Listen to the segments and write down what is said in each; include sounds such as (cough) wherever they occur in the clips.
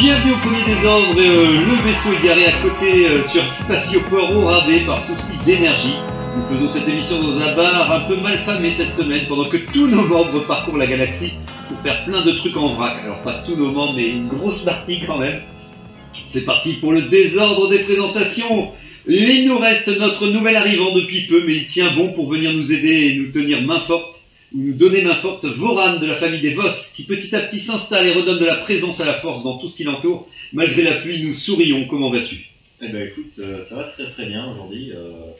Bienvenue au premier désordre, euh, le vaisseau est garé à côté euh, sur Spatioport au rabais par souci d'énergie. Nous faisons cette émission dans un bar un peu mal famé cette semaine pendant que tous nos membres parcourent la galaxie pour faire plein de trucs en vrac. Alors pas tous nos membres mais une grosse partie quand même. C'est parti pour le désordre des présentations. Il nous reste notre nouvel arrivant depuis peu mais il tient bon pour venir nous aider et nous tenir main forte nous donner main forte Voran de la famille des Voss, qui petit à petit s'installe et redonne de la présence à la force dans tout ce qui l'entoure. Malgré la pluie, nous sourions. Comment vas-tu? Eh ben écoute, euh, ça va très très bien aujourd'hui. Euh,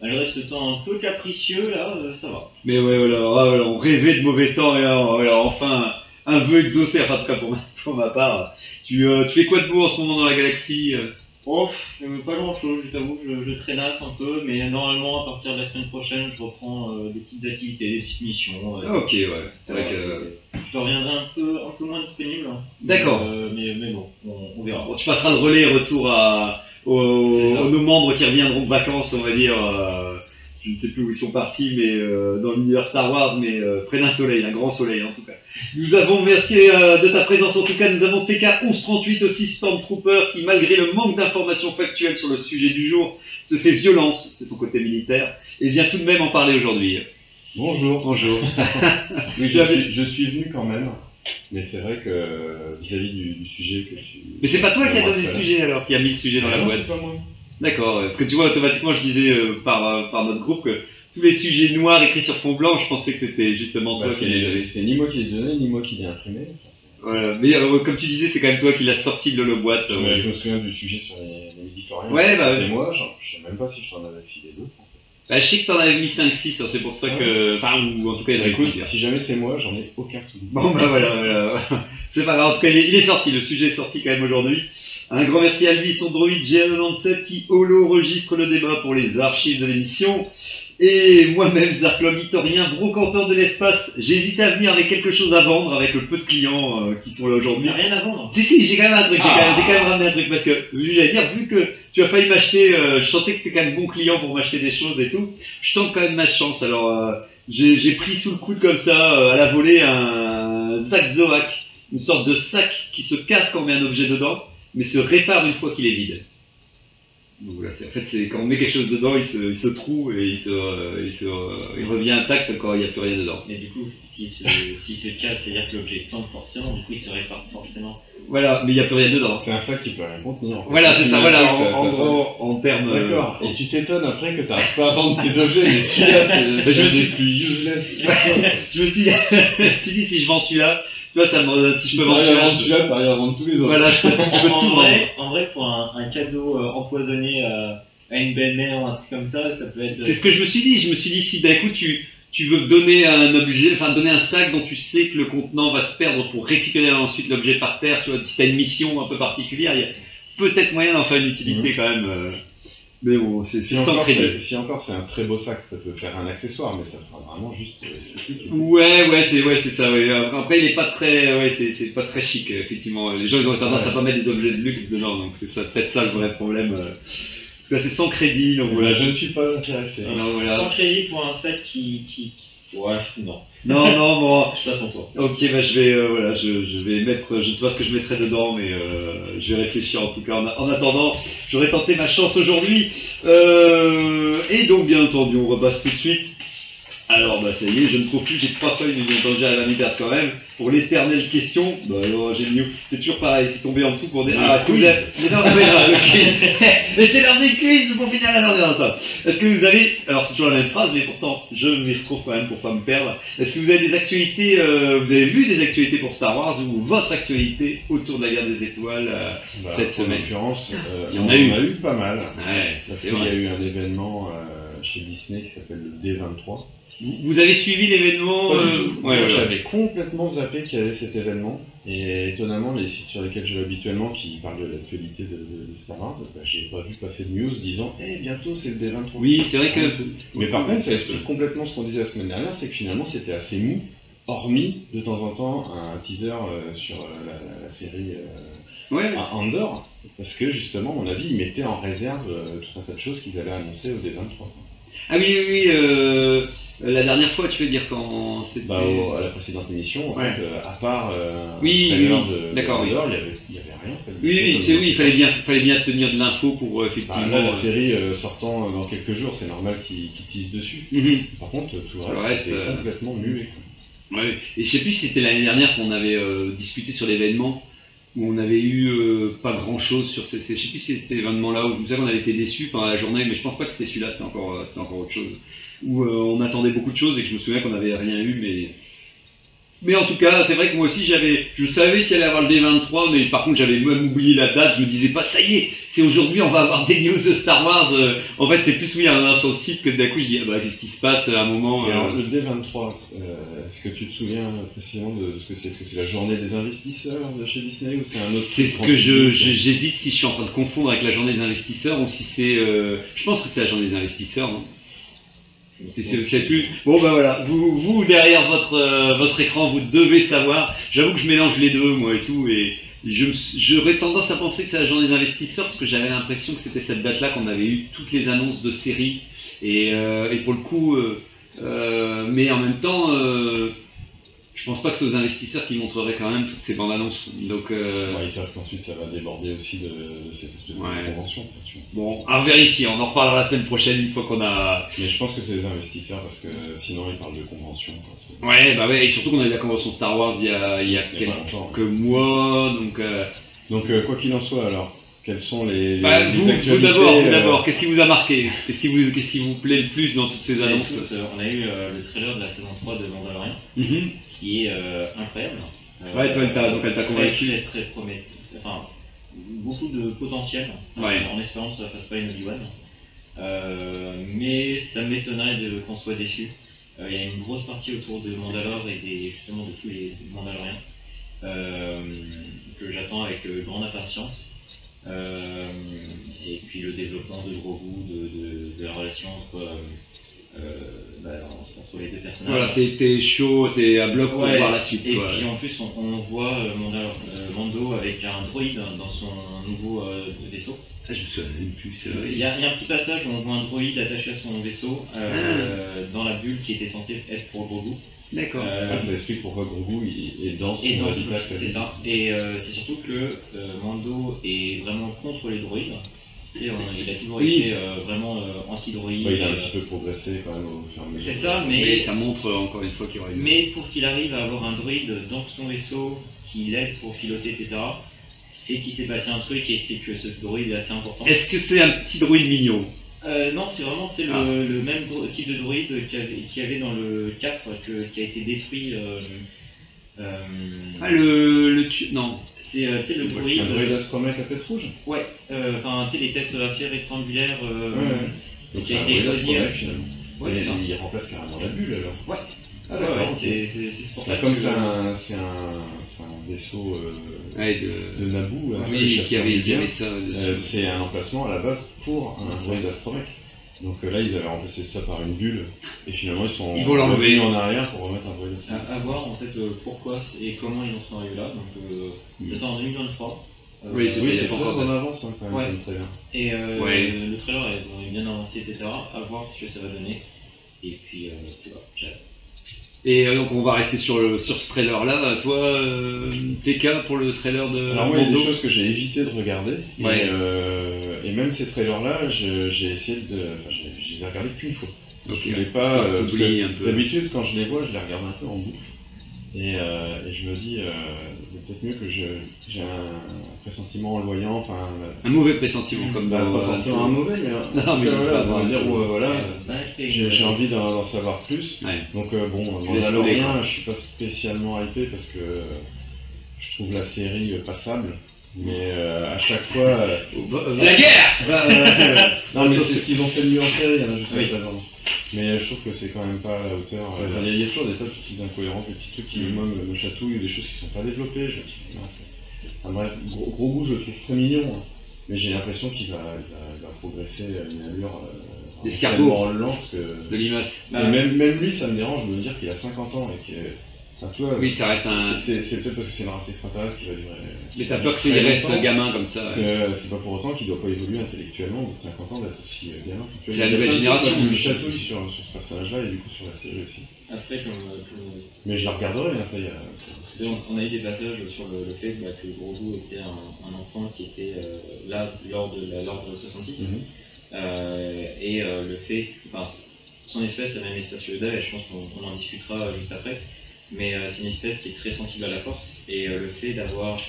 malgré ce temps un peu capricieux là, euh, ça va. Mais ouais, voilà, ah, voilà, on rêvait de mauvais temps et voilà, enfin un vœu exaucé, enfin en tout cas pour ma, pour ma part. Tu, euh, tu fais quoi de beau en ce moment dans la galaxie Oh, pas grand chose, je t'avoue, je, je traînasse un peu, mais normalement à partir de la semaine prochaine, je reprends euh, des petites activités, des petites missions. euh, Ah, Ok, ouais, c'est vrai que... Je te reviendrai un peu, un peu moins disponible. hein. D'accord. Euh, mais, mais bon, on, on verra. Bon, tu passeras le relais retour à, aux, nos membres qui reviendront de vacances, on va dire. je ne sais plus où ils sont partis, mais euh, dans l'univers Star Wars, mais euh, près d'un soleil, un grand soleil en tout cas. Nous avons, merci euh, de ta présence en tout cas, nous avons TK 1138 aussi Stormtrooper qui, malgré le manque d'informations factuelles sur le sujet du jour, se fait violence, c'est son côté militaire, et vient tout de même en parler aujourd'hui. Bonjour. Bonjour. (laughs) Oui, je suis, je suis venu quand même, mais c'est vrai que vis-à-vis du, du sujet que tu. Mais c'est pas toi qui as donné le sujet alors, qui a mis le sujet dans la Non, boîte. c'est pas moi. D'accord, parce que tu vois, automatiquement, je disais euh, par, euh, par notre groupe que tous les sujets noirs écrits sur fond blanc, je pensais que c'était justement Bah, toi qui les c'est ni moi qui l'ai donné, ni moi qui l'ai imprimé. Voilà. Mais euh, comme tu disais, c'est quand même toi qui l'as sorti de l'holoboîte. euh, Ouais, je me souviens du sujet sur les, les midi-chloriens. Ouais, bah, C'était ouais. moi, genre, je sais même pas si je t'en avais filé d'autres. en fait. Bah, je sais que t'en avais mis 5-6, c'est pour ça que. Enfin, ou en tout cas, il y en Bah, avait écoute, plusieurs. si jamais c'est moi, j'en ai aucun souvenir. Bon, bah voilà, voilà. (laughs) c'est pas grave, en tout cas, il est, il est sorti, le sujet est sorti quand même aujourd'hui. Un grand merci à lui, son droïde GA97 qui holo-registre le débat pour les archives de l'émission. Et moi-même, Zarklog, historien, brocanteur de l'espace, j'hésite à venir avec quelque chose à vendre avec le peu de clients euh, qui sont là aujourd'hui. rien à vendre. Si, si, j'ai quand même un truc, j'ai quand, même- j'ai quand même ramené un truc parce que, je voulais dire, vu que tu as failli m'acheter, euh, je sentais que tu es quand même bon client pour m'acheter des choses et tout, je tente quand même ma chance. Alors, euh, j'ai j'ai pris sous le coude comme ça, euh, à la volée, un Zach Zoac, une sorte de sac qui se casse quand on met un objet dedans, mais se répare une fois qu'il est vide. Donc voilà, en fait, c'est quand on met quelque chose dedans, il se, il se troue et il, se, euh, il, se, euh, il revient intact quand il n'y a plus rien dedans. Mais du coup, s'il se, s'il se casse, c'est-à-dire que l'objet tombe forcément, du coup il se répare forcément. Voilà, mais il n'y a plus rien dedans. C'est un sac qui peut rien contenir. en fait. Voilà, c'est ça, voilà, en, gros, en termes. euh, D'accord. Et tu t'étonnes après que t'arrives pas à vendre tes objets, mais celui-là, c'est (laughs) des plus useless. (laughs) je me suis dit, (laughs) je me suis dit, si je vends celui-là, tu vois, ça me, si je peux tu vendre à celui-là, vendre à tous les autres. voilà, je peux, je peux (laughs) en, vrai, en vrai, pour un, un cadeau euh, empoisonné euh, à une belle-mère ou un truc comme ça, ça peut être. C'est ce que je me suis dit. Je me suis dit, si d'un coup tu, tu veux donner un objet, enfin donner un sac dont tu sais que le contenant va se perdre pour récupérer ensuite l'objet par terre, tu vois, si t'as une mission un peu particulière, il y a peut-être moyen d'en faire une utilité quand même. euh, Mais bon, c'est Si encore, si encore c'est un très beau sac, ça peut faire un accessoire, mais ça sera vraiment juste euh, esthétique. Ouais, ouais, c'est ouais, c'est ça. Ouais. Après, il est pas très, ouais, c'est c'est pas très chic euh, effectivement. Les gens ils ont tendance Ouais. à pas mettre des objets de luxe dedans, donc c'est ça peut-être ça le vrai problème. euh. Parce que là, c'est sans crédit, donc Voilà, je ne suis pas intéressé. Alors, voilà. Sans crédit pour un qui. qui... qui- Ouais, non. Non, (laughs) non, bon. Je passe pour toi. Ok, bah je vais, euh, voilà, je, je vais mettre, je ne sais pas ce que je mettrai dedans, mais euh, je vais réfléchir en tout cas. En, en attendant, j'aurais tenté ma chance aujourd'hui. Euh, et donc, bien entendu, on repasse tout de suite. Alors, bah ça y est, je ne trouve plus, j'ai trois feuilles, mais entendu, j'arrive à m'y perdre quand même. Pour l'éternelle question, bah alors, j'ai mis, c'est toujours pareil, c'est tombé en dessous pour dire, Le ah, est-ce que vous avez, mais non, mais non, (laughs) mais c'est l'heure du quiz pour finir la journée dans ça. Est-ce que vous avez, alors c'est toujours la même phrase, mais pourtant, je m'y retrouve quand même pour pas me perdre. Est-ce que vous avez des actualités, euh, vous avez vu des actualités pour Star Wars ou votre actualité autour de la guerre des étoiles euh, Bah, cette en semaine l'occurrence, euh, Il y en on a eu. en a eu pas mal. Ouais, ça Parce qu'il y a eu un événement euh, chez Disney qui s'appelle le D23. Vous avez suivi l'événement Pas du euh, tout. ouais, ouais, ouais. J'avais complètement zappé qu'il y avait cet événement. Et étonnamment, les sites sur lesquels je vais habituellement, qui parlent de l'actualité de, Star Wars, bah, j'ai pas vu passer de news disant Eh, bientôt c'est le D23. Oui, c'est vrai que. Mais par contre, ça explique complètement ce qu'on disait la semaine dernière, c'est que finalement c'était assez mou, hormis de temps en temps un teaser euh, sur euh, la, série euh, Ouais. à Andorre, parce que justement, à mon avis, ils mettaient en réserve tout un tas de choses qu'ils allaient annoncer au D23. Ah oui, oui, oui. Euh, la dernière fois, tu veux dire quand c'était. Bah, à la précédente émission, en Ouais. fait, euh, à part euh, Oui, oui, de, d'accord, oui. Il y avait, rien. en fait, de Oui, oui, c'est oui, il fallait bien, fallait bien tenir de l'info pour euh, Bah, effectivement. là, la série sortant dans quelques jours, c'est normal qu'ils qu'ils teasent dessus. mhm. Par contre, tout le reste, euh, complètement muet. Ouais. Et je sais plus si c'était l'année dernière qu'on avait discuté sur l'événement où on avait eu euh, pas grand chose sur ces. ces- Je sais plus si c'était l'événement-là où je me souviens qu'on avait été déçus pendant la journée, mais je pense pas que c'était celui-là, c'était encore, euh, encore autre chose. Où euh, on attendait beaucoup de choses et que je me souviens qu'on n'avait rien eu, mais. Mais en tout cas, c'est vrai que moi aussi j'avais, je savais qu'il allait avoir le D23, mais par contre j'avais même oublié la date. Je me disais pas, ça y est, c'est aujourd'hui, on va avoir des news de Star Wars. Euh, En fait, c'est plus oui, un sur le site que d'un coup je dis, ah bah qu'est-ce qui se passe à un moment. Alors, euh, le D23, euh, est-ce que tu te souviens précisément de ce que c'est? Est-ce que c'est la journée des investisseurs de chez Disney ou c'est un autre C'est ce que je, j'hésite si je suis en train de confondre avec la journée des investisseurs ou si c'est. euh, je pense que c'est la journée des investisseurs. hein. Bon bah voilà, vous, vous derrière votre, euh, votre écran, vous devez savoir. J'avoue que je mélange les deux moi et tout et j'aurais tendance à penser que c'est la journée des investisseurs parce que j'avais l'impression que c'était cette date-là qu'on avait eu toutes les annonces de séries et, euh, et pour le coup, euh, euh, mais en même temps. Je pense pas que c'est aux investisseurs qui montreraient quand même toutes ces bandes annonces. Donc, euh, Ouais, ils savent qu'ensuite ça va déborder aussi de, de cette espèce Ouais. de convention. Bon, à vérifier, on en reparlera la semaine prochaine une fois qu'on a. Mais je pense que c'est les investisseurs parce que sinon ils parlent de convention. quoi. Ouais, bah ouais, et surtout qu'on a eu la convention Star Wars il y a, il y a quelques mois, donc. euh, Donc euh, quoi qu'il en soit alors, quelles sont les, les, bah, les vous, vous actualités, d'abord, vous euh, d'abord, qu'est-ce qui vous a marqué? Qu'est-ce qui vous, qu'est-ce qui vous plaît le plus dans toutes ces Bah, annonces? écoute, euh, on a eu euh, le trailer de la saison 3 de Mandalorian, Mhm. qui est euh, incroyable. Euh, Ouais, toi, elle t'a- donc elle t'a très, convaincu. Très, Enfin, beaucoup de potentiel, Ouais. en espérant que ça fasse pas une Obi-Wan. Euh, mais ça m'étonnerait de- qu'on soit déçu. Euh, Il y a une grosse partie autour de Mandalore et des, justement de tous les Mandaloriens euh, que j'attends avec euh, grande impatience. Euh, et puis le développement de Grogu, de, de, de la relation entre, euh, euh, bah, entre les deux personnages. Voilà, t'es, chaud, t'es à bloc pour Ouais, voir la suite. Et quoi. puis en plus, on, on voit Mando avec un droïde dans son nouveau vaisseau. Ah, je me souviens plus, c'est vrai. Il y, a, il y a un petit passage où on voit un droïde attaché à son vaisseau euh, dans la bulle qui était censée être pour Grogu. D'accord. Euh, ça explique pourquoi Grogu il est dans son et habitat c'est ça. Et euh, c'est surtout que euh, Mando est vraiment contre les droïdes. On- il a toujours Oui. été euh, vraiment euh, anti-droïde. Ouais, il a un petit peu progressé quand même au fur et à mesure. C'est ça, mais Mais ça montre euh, encore une fois qu'il y aura une. Mais pour qu'il arrive à avoir un druide dans son vaisseau qui l'aide pour piloter, etc., c'est qu'il s'est passé un truc et c'est que ce druide est assez important. Est-ce que c'est un petit droïde mignon? Euh, non, c'est vraiment le, Ah. le même type de druide qu'il y avait, qu'il y avait dans le 4 que- qui a été détruit. euh, euh, Ah, le. le tu... Non. C'est euh, le druide. Un droïde astromec à tête rouge Ouais, euh, enfin, tu sais, les têtes assez rectangulaires. Ouais, ouais. Qui a été choisi. Ouais, ça. il remplace carrément la bulle alors. Ouais. Ah, Ouais, c'est pour ça Bah, comme que- c'est un, c'est un, c'est un vaisseau euh, Ouais, de... de Naboo, Oui, qui avait, avait ça euh, c'est un emplacement à la base pour un droïde astromec. Donc euh, là, ils avaient remplacé ça par une bulle, et finalement, ils sont Ils vont revenus en arrière pour remettre un astromec. À, à voir en fait euh, pourquoi et comment ils en sont arrivés là. Donc euh, c'est ça en 2023. Euh, Oui, c'est Oui, pas en avance hein, quand même, Ouais. comme trailer. Et euh, Ouais. le trailer est, bon, est bien avancé, etc. À voir ce que ça va donner. Et puis, euh, tu vois. Et euh, donc on va rester sur, le, sur ce trailer là. Toi, euh, TK pour le trailer de Alors moi, il y a des choses que j'ai évité de regarder, Ouais. et, euh, et même ces trailers-là, j'ai essayé de... Enfin, je, les ai regardés qu'une fois. Ok, Je voulais pas... euh. D'habitude, quand je les vois, je les regarde un peu en boucle. Et, euh, et je me dis, euh, c'est peut-être mieux que je j'ai un pressentiment en le voyant, enfin... Un mauvais pressentiment comme bah, dans, pas euh, forcément un mauvais, mais... (laughs) Non, mais je voilà, dire, Euh, j'ai euh, j'ai envie d'en d'en savoir plus. Ouais. Donc euh, bon, Tu Mandalorian, quoi. je suis pas spécialement hypé parce que je trouve la série euh, passable. Mais euh, à chaque fois. euh, (laughs) C'est la guerre bah, euh, (laughs) non, mais c'est ce qu'ils ont fait de mieux en série, hein, juste Oui. Mais je trouve que c'est quand même pas à la hauteur. Ouais, Enfin, Il y, a- toujours des tas de petites incohérences, des petits trucs qui, moi, me, me chatouillent, des choses qui sont pas développées. Je me dis, non, c'est- enfin, bref, gros, gros goût, je le trouve très mignon. hein. Mais j'ai l'impression qu'il va, progresser à une allure. Euh, tellement lente que. De limace. Même, même lui, ça me dérange de me dire qu'il a 50 ans et que. Oui, ça reste un. c'est peut-être parce que c'est une race extraterrestre qui va durer. Mais t'as peur que ça reste longtemps. gamin comme ça. Que euh, c'est pas pour autant qu'il doit pas évoluer intellectuellement au bout de 50 ans d'être aussi euh, gamin. C'est la il y a nouvelle de génération, qui me chatouille sur, sur ce personnage-là et du coup sur la série aussi. Après, comme, euh, comme- Mais je la regarderai, hein, ça y est. On on a eu des passages sur le, le fait bah, que Grogu était un, un enfant qui était euh, là lors de la- l'ordre 66. Mhm. Euh, et euh, le fait, enfin, son espèce, la même espèce que Yoda, et je pense qu'on on en discutera euh, juste après, mais euh, c'est une espèce qui est très sensible à la force, et euh, le fait d'avoir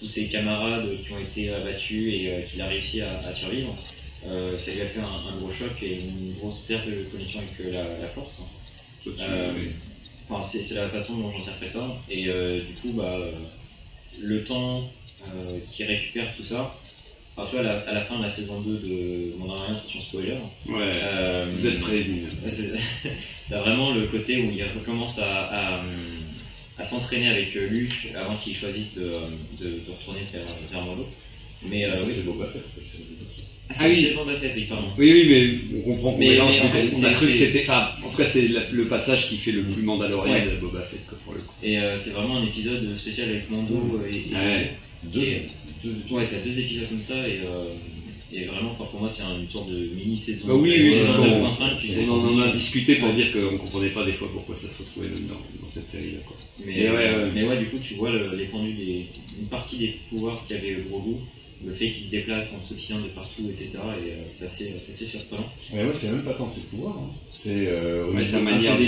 tous ses camarades qui ont été abattus et euh, qu'il a réussi à, à survivre, ça lui a fait un, un gros choc et une grosse perte de connexion avec la, la force. Enfin, c'est la façon dont j'interprète ça. Et du coup, bah, le temps euh, qui récupère tout ça, enfin, tu vois, à la, à la fin de la saison 2 de Mandalorian, attention spoiler, Ouais. euh, Vous êtes prévenus. (laughs) c'est- T'as vraiment le côté où il recommence à, à, à s'entraîner avec Luke avant qu'il choisisse de, de, de retourner vers, vers Mando. Mais euh, oui, c'est Boba Fett, Fett. Ah oui. c'est Boba Fett, oui, pardon. Oui, oui, mais on comprend qu'on Mais- mais en fait, on a cru que c'était. Enfin, en tout cas, c'est la- le passage qui fait le plus mandalorien Ouais. de Boba Fett, quoi, pour le coup. Et euh, c'est vraiment un épisode spécial avec Mando et, et- Ouais. Deux, Et- deux, Ouais, t'as deux épisodes comme ça et, euh, et vraiment, pour moi, c'est une sorte de mini-saison. Bah oui, oui, Euh, c'est saison ce qu'on- 9.5, puis On en, on en a 18. discuté pour dire qu'on comprenait pas des fois pourquoi ça se retrouvait dans, dans cette série-là. quoi. Mais, ouais, ouais. mais ouais, du coup, tu vois le- l'étendue des. une partie des pouvoirs qu'avait Grogu, le fait qu'il se déplace en soutien de partout, etc. Et euh, c'est assez, assez surprenant. Mais moi, c'est même pas tant ses pouvoirs. Hein. C'est euh, au Ouais, niveau sa manière de-.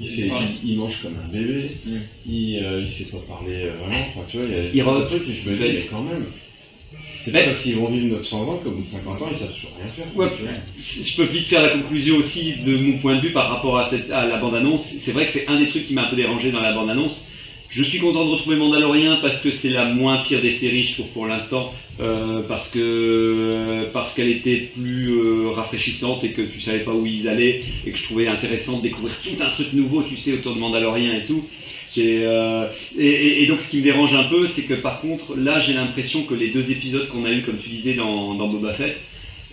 Il, fait- Ouais. il, il mange comme un bébé. Mm. Il, euh, il sait pas parler euh, vraiment. Enfin, tu vois, il y a Il rote. trucs et je me dis, mais quand même. C'est pas qu'ils vont vivre 900 ans qu'au bout de 50 ans, ils savent toujours rien faire. Ouais. Je peux vite faire la conclusion aussi de mon point de vue par rapport à, cette, à la bande-annonce. C'est vrai que c'est un des trucs qui m'a un peu dérangé dans la bande-annonce. Je suis content de retrouver Mandalorian parce que c'est la moins pire des séries, je trouve, pour l'instant. euh, parce que parce qu'elle était plus euh, rafraîchissante et que tu savais pas où ils allaient et que je trouvais intéressant de découvrir tout un truc nouveau, tu sais, autour de Mandalorian et tout. Euh, et, et- donc ce qui me dérange un peu, c'est que par contre, là j'ai l'impression que les deux épisodes qu'on a eu, comme tu disais, dans, dans Boba Fett,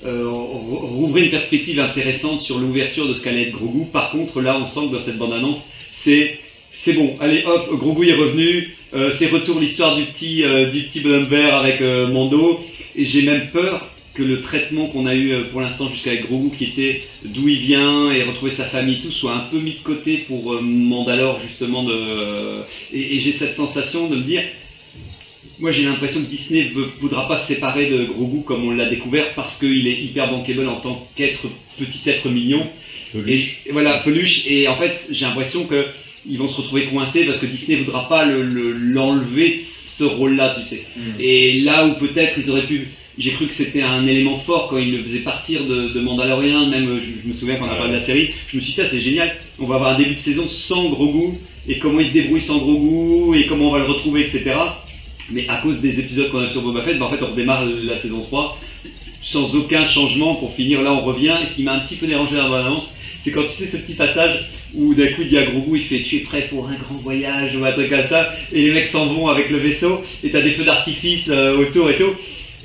euh, rou- rouvraient une perspective intéressante sur l'ouverture de ce qu'allait être Grogu. Par contre, là on sent que dans cette bande-annonce, c'est c'est bon, allez hop, Grogu est revenu, euh, c'est retour l'histoire du petit euh, du petit bonhomme vert avec euh, Mando, et j'ai même peur que le traitement qu'on a eu pour l'instant jusqu'avec Grogu, qui était d'où il vient et retrouver sa famille, tout, soit un peu mis de côté pour Mandalore justement de et, et j'ai cette sensation de me dire moi j'ai l'impression que Disney ne voudra pas se séparer de Grogu comme on l'a découvert parce qu'il est hyper bankable en tant qu'être petit être mignon. Et voilà peluche. Et en fait j'ai l'impression que ils vont se retrouver coincés parce que Disney voudra pas le- le- l'enlever de ce rôle là tu sais. Et là où peut-être ils auraient pu j'ai cru que c'était un élément fort quand ils le faisaient partir de, de Mandalorian, même euh, je, je me souviens quand on a parlé de la série, je me suis dit, Ah, c'est génial, on va avoir un début de saison sans Grogu, et comment il se débrouille sans Grogu, et comment on va le retrouver, etc. Mais à cause des épisodes qu'on a sur Boba Fett, bah, en fait on redémarre la saison 3 sans aucun changement pour finir. Là on revient, et ce qui m'a un petit peu dérangé dans la balance, c'est quand tu sais ce petit passage où d'un coup il dit à Grogu, il fait tu es prêt pour un grand voyage ou un truc comme ça, et les mecs s'en vont avec le vaisseau, et t'as des feux d'artifice euh, autour et tout.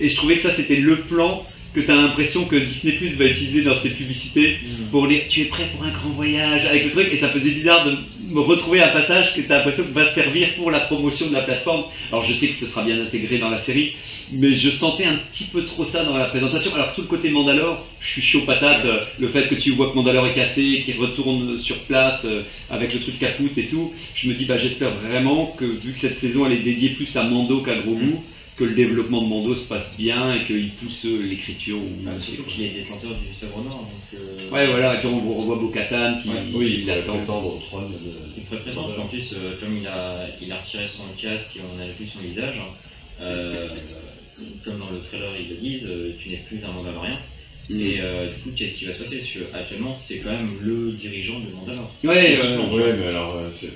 Et je trouvais que ça c'était le plan que tu as l'impression que Disney Plus va utiliser dans ses publicités pour dire tu es prêt pour un grand voyage avec le truc. Et ça faisait bizarre de me retrouver un passage que tu as l'impression que va servir pour la promotion de la plateforme. Alors je sais que ce sera bien intégré dans la série, mais je sentais un petit peu trop ça dans la présentation. Alors tout le côté Mandalore, je suis chaud patate, euh, le fait que tu vois que Mandalore est cassé, qu'il retourne sur place euh, avec le truc capoute et tout, je me dis bah j'espère vraiment que vu que cette saison elle est dédiée plus à Mando qu'à Grogu, que le développement de Mando se passe bien et qu'il pousse euh, l'écriture. ou- Bah, surtout qu'il est détenteur du sabre noir, donc. euh, Ouais, voilà, et puis on revoit Bo-Katan qui Ouais, Oui, il va l'attend. prétendre au trône de. Il prétendre, puis en plus, euh, comme il a, il a retiré son casque et on a vu son visage, euh, comme dans le trailer ils le disent, euh, tu n'es plus un Mandalorien. Mm. Et euh, du coup, qu'est-ce qui va se passer? Parce que actuellement, c'est quand même le dirigeant de Mandalore. Ouais, ouais, Ouais, mais alors, euh, enfin,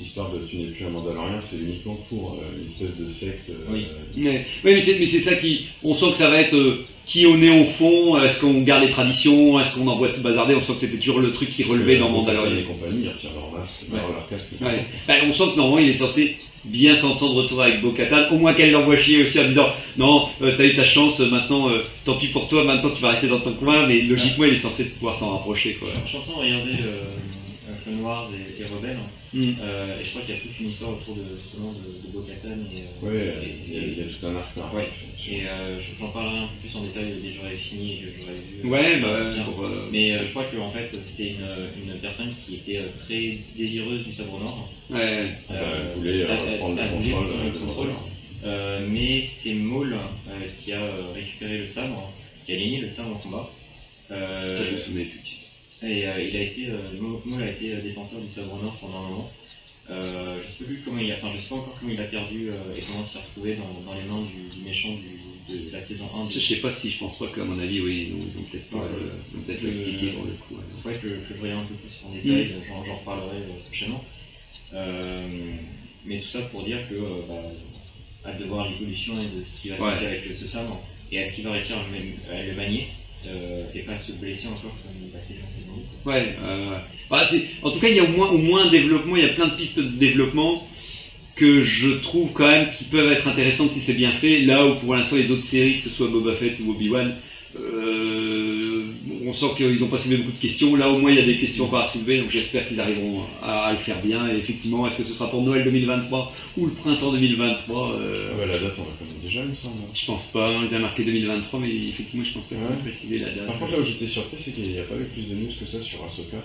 histoire de tu n'es plus un Mandalorien, c'est uniquement pour euh, une espèce de secte. euh, Oui. Mais, oui, mais c'est mais c'est ça qui. On sent que ça va être euh, qui on est au fond, est-ce qu'on garde les traditions, est-ce qu'on envoie tout bazarder, on sent que c'était toujours le truc qui relevait dans Mandalorian. Les compagnies, ils retirent leur masque, Ouais. leur, casque. Ouais. Bah, on sent que normalement il est censé bien s'entendre retour avec Bo-Katan, au moins qu'elle l'envoie chier aussi en disant non, euh, t'as eu ta chance, euh, maintenant euh, tant pis pour toi, maintenant tu vas rester dans ton coin, mais logiquement il est censé pouvoir s'en rapprocher quoi. Je suis en train de regarder euh, Clone Wars et, et Rebelle, Mm. euh, et je crois qu'il y a toute une histoire autour de justement de, de Bo-Katan et, euh, et- il y, a- tout un arc là. Ouais. et euh, je- j'en parlerai un peu plus en détail dès que j'aurai fini et que j'aurai vu. Ouais, bah, pour, Mais je crois qu'en fait c'était une, une personne qui était très désireuse du sabre noir. ouais. Elle voulait prendre le contrôle. le mais c'est Maul qui a récupéré le sabre, qui a gagné le sabre en combat. Euh, Ça je me souviens effectivement. Et euh, il a été, euh, Maul a été euh, détenteur du sabre noir pendant un moment. Euh, je sais plus comment il a, enfin je sais pas encore comment il a perdu euh, et comment il s'est retrouvé dans, dans les mains du, du méchant du, de la saison 1. Je sais pas si je pense pas qu'à mon avis oui, ils ont, ils ont peut-être pas, Euh, l'expliqué pour le coup. ouais. Que, que je regarde un peu plus en détail, j'en, j'en reparlerai prochainement. Euh, mais tout ça pour dire que bah, hâte de voir l'évolution et de ce qui va se Ouais. passer avec ce sabre et est-ce qu'il va réussir à le, man- à le manier euh, et pas se blesser encore comme 1. Ouais, euh, en tout cas, il y a au moins, au moins un développement, il y a plein de pistes de développement que je trouve quand même qui peuvent être intéressantes si c'est bien fait. Là où pour l'instant les autres séries, que ce soit Boba Fett ou Obi-Wan, euh, on sent qu'ils n'ont pas soulevé beaucoup de questions. Là au moins il y a des questions encore à soulever, donc j'espère qu'ils arriveront à, à le faire bien. Et effectivement, est-ce que ce sera pour Noël 2023 ou le printemps 2023 euh, Ah la date, on la connaît déjà, il me semble. Je pense pas, on les a marqué 2023, mais effectivement je pense pas qu'on Ouais. préciser la date. Par contre, là où j'étais surpris, c'est qu'il n'y a pas eu plus de news que ça sur Ahsoka.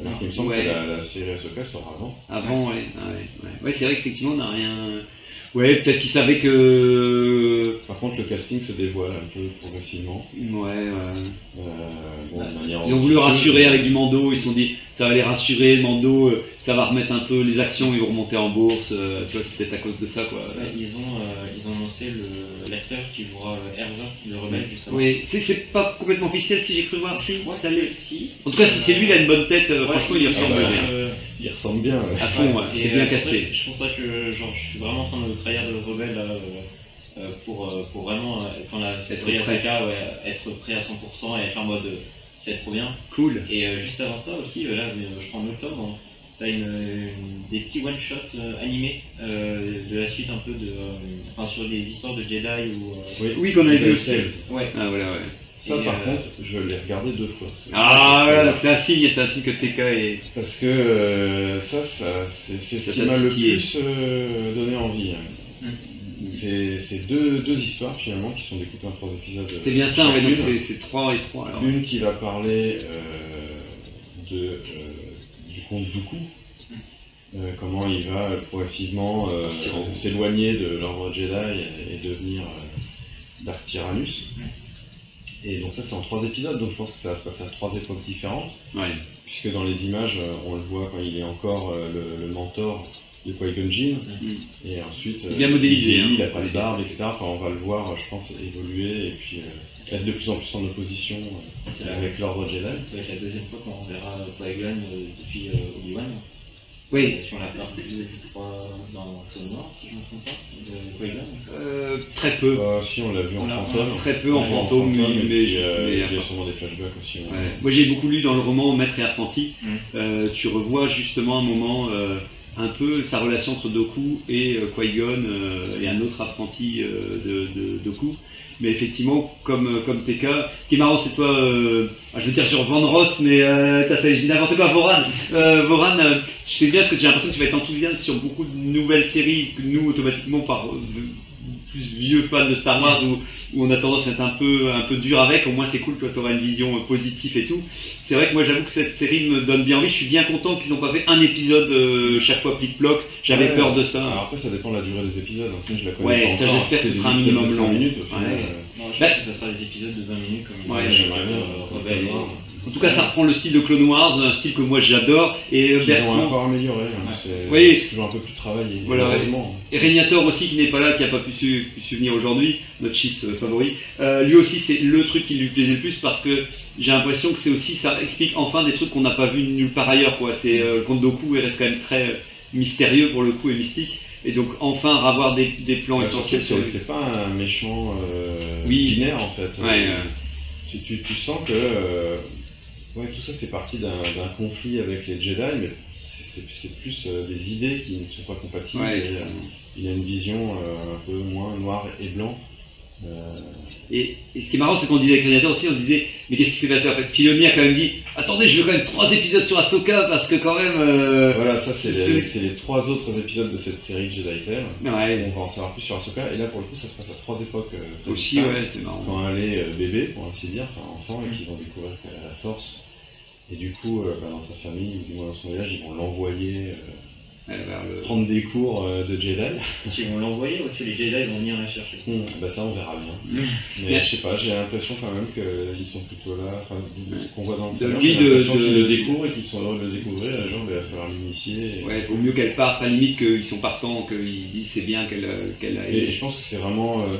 Alors qu'il me semble Ouais. que la, la série Ahsoka sort avant. Avant, ouais. ah ouais, ouais. Ouais, c'est vrai qu'effectivement, on n'a rien. Ouais, peut-être qu'ils savaient que. Par contre, le casting se dévoile un peu progressivement. Ouais, ouais. Euh, bon, de manière Ils ont voulu rassurer avec du Mando, ils se sont dit ça va les rassurer, Mando, euh, ça va remettre un peu les actions, ils vont remonter en bourse, euh, tu vois, c'est peut-être à cause de ça quoi. Ouais, ils, ont, euh, ils ont annoncé l'acteur qui jouera Erza, le rebelle justement. Oui, c'est- pas complètement officiel si j'ai cru voir, si, ça l'est. si. En tout cas, si c'est lui, il a une bonne tête, Ouais, franchement, il y ressemble bah, bien. Il ressemble bien. ouais. À fond, ouais, c'est bien casté. Je pense ça que genre, je suis vraiment en train de trahir le rebelle là, pour, euh, pour vraiment, euh, quand la Être prêt. Ahsoka, ouais, être prêt à 100% et être en mode euh, c'est trop bien. Cool. Et euh, juste avant ça aussi, euh, là, euh, je crois en octobre, hein, t'as une, une- des petits one-shots euh, animés euh, de la suite un peu de. euh, enfin, sur des histoires de Jedi ou. euh, Oui, qu'on avait vu Jedi aussi. Tales. ouais. Ah, voilà, ouais. Ça, Et, par euh, contre, je l'ai regardé deux fois. Ah, voilà, donc c'est un signe, c'est un signe que TK est. Parce que euh, ça, ça c'est c'est ce Ça qui m'a le plus euh, donné envie. hein. C'est c'est deux, deux histoires finalement qui sont découpées en trois épisodes. C'est bien ça, donc chacune. c'est c'est 3 et 3 alors. Une qui va parler euh, de, euh, du comte Dooku, euh, comment il va progressivement euh, en s'éloigner de l'ordre Jedi et, devenir euh, Dark Tyrannus. Et donc ça c'est en trois épisodes, donc je pense que ça va se passer à trois époques différentes, Ouais. puisque dans les images on le voit quand il est encore euh, le, le mentor de Qui-Gon Jinn, Mm. et ensuite Il est bien modélisé, il, hein. il a pas de barbe, etc. Enfin, on va le voir, je pense, évoluer et puis euh, être de plus en plus en opposition euh, C'est la- avec l'ordre Jedi. Être la deuxième fois qu'on verra Qui-Gon euh, depuis euh, Obi-Wan. Oui. Euh, Sur la part que je crois dans Clone Wars, si je ne me trompe pas, de Qui-Gon. Euh, très peu. Euh, si on l'a vu en On l'a- fantôme. Très peu en On l'a vu fantôme, mais- euh, il y a sûrement des flashbacks aussi. hein. Ouais. Moi j'ai beaucoup lu dans le roman Maître et apprenti. Mm. Euh, tu revois justement un moment euh, un peu sa relation entre Doku et euh, Qui-Gon euh, et un autre apprenti euh, de, Doku. Mais effectivement, comme, euh, comme TK, ce qui est marrant, c'est toi, ah, je veux dire sur Van Ross, mais t'as ça, quoi, Voran. Voran, je sais bien parce que j'ai l'impression que tu vas être enthousiaste sur beaucoup de nouvelles séries que nous, automatiquement, par plus vieux fans de Star Wars, où, où on a tendance à être un peu, un peu dur avec, au moins c'est cool, toi tu auras une vision euh, positive et tout. C'est vrai que moi j'avoue que cette série me donne bien envie, je suis bien content qu'ils n'ont pas fait un épisode euh, chaque fois plic-ploc, j'avais Ouais. peur de ça. Alors après, ça dépend de la durée des épisodes. hein. Je la connais Ouais, pas ça, j'espère que ce sera un minimum long. minutes au final. Ouais. euh, Non, je Bah- pense que ça sera des épisodes de 20 minutes comme Ouais, j'aimerais bien. En tout cas, ça reprend le style de Clone Wars, un style que moi j'adore, et euh, Ils ont Bertrand, encore amélioré. hein. C'est Oui. toujours un peu plus travaillé. Voilà. Et Régnator aussi qui n'est pas là, qui n'a pas pu, su- pu se venir aujourd'hui, notre schiste euh, favori. Euh, lui aussi c'est le truc qui lui plaisait le plus parce que j'ai l'impression que c'est aussi ça explique enfin des trucs qu'on n'a pas vu nulle part ailleurs quoi. C'est euh, le compte Doku il reste quand même très mystérieux pour le coup et mystique. Et donc enfin avoir des, des plans Ouais, essentiels sur c'est c'est pas un méchant euh, Oui. binaire en fait. Ouais, ouais. Tu, tu- tu sens que ouais, tout ça c'est parti d'un conflit avec les Jedi, mais c'est- plus euh, des idées qui ne sont pas compatibles. Ouais, et, il a une vision euh, un peu moins noir et blanc. Euh, Et, et ce qui est marrant, c'est qu'on disait avec Renator aussi, on se disait, mais qu'est-ce qui s'est passé en fait Filoni a quand même dit, attendez, je veux quand même trois épisodes sur Ahsoka parce que quand même. euh, voilà, ça c'est les, trois autres épisodes de cette série Jedi Tale. Ouais, On va en savoir plus sur Ahsoka, et là pour le coup ça se passe à trois époques. euh, aussi, ouais, c'est marrant. quand elle est bébé, pour ainsi dire, enfin enfant, et qu'ils vont découvrir qu'elle a la force. Et du coup, euh, bah, dans sa famille, ou du moins dans son village, ils vont l'envoyer euh, vers le- prendre des cours euh, de Jedi. (laughs) Ils vont l'envoyer ou est-ce que les Jedi vont venir la chercher bah ça, on verra bien. Mm. Mais Mais- je sais pas, j'ai l'impression quand même qu'ils sont plutôt là, enfin, qu'on voit dans le trailer, j'ai de- l'impression de- qu'ils le découvrent et qu'ils sont heureux de le découvrir, et genre, bah, il va falloir l'initier. et- Ouais, vaut mieux qu'elle parte, à la limite qu'ils sont partants, qu'ils disent c'est bien qu'elle euh, qu'elle Et, aille. je pense que c'est vraiment, euh,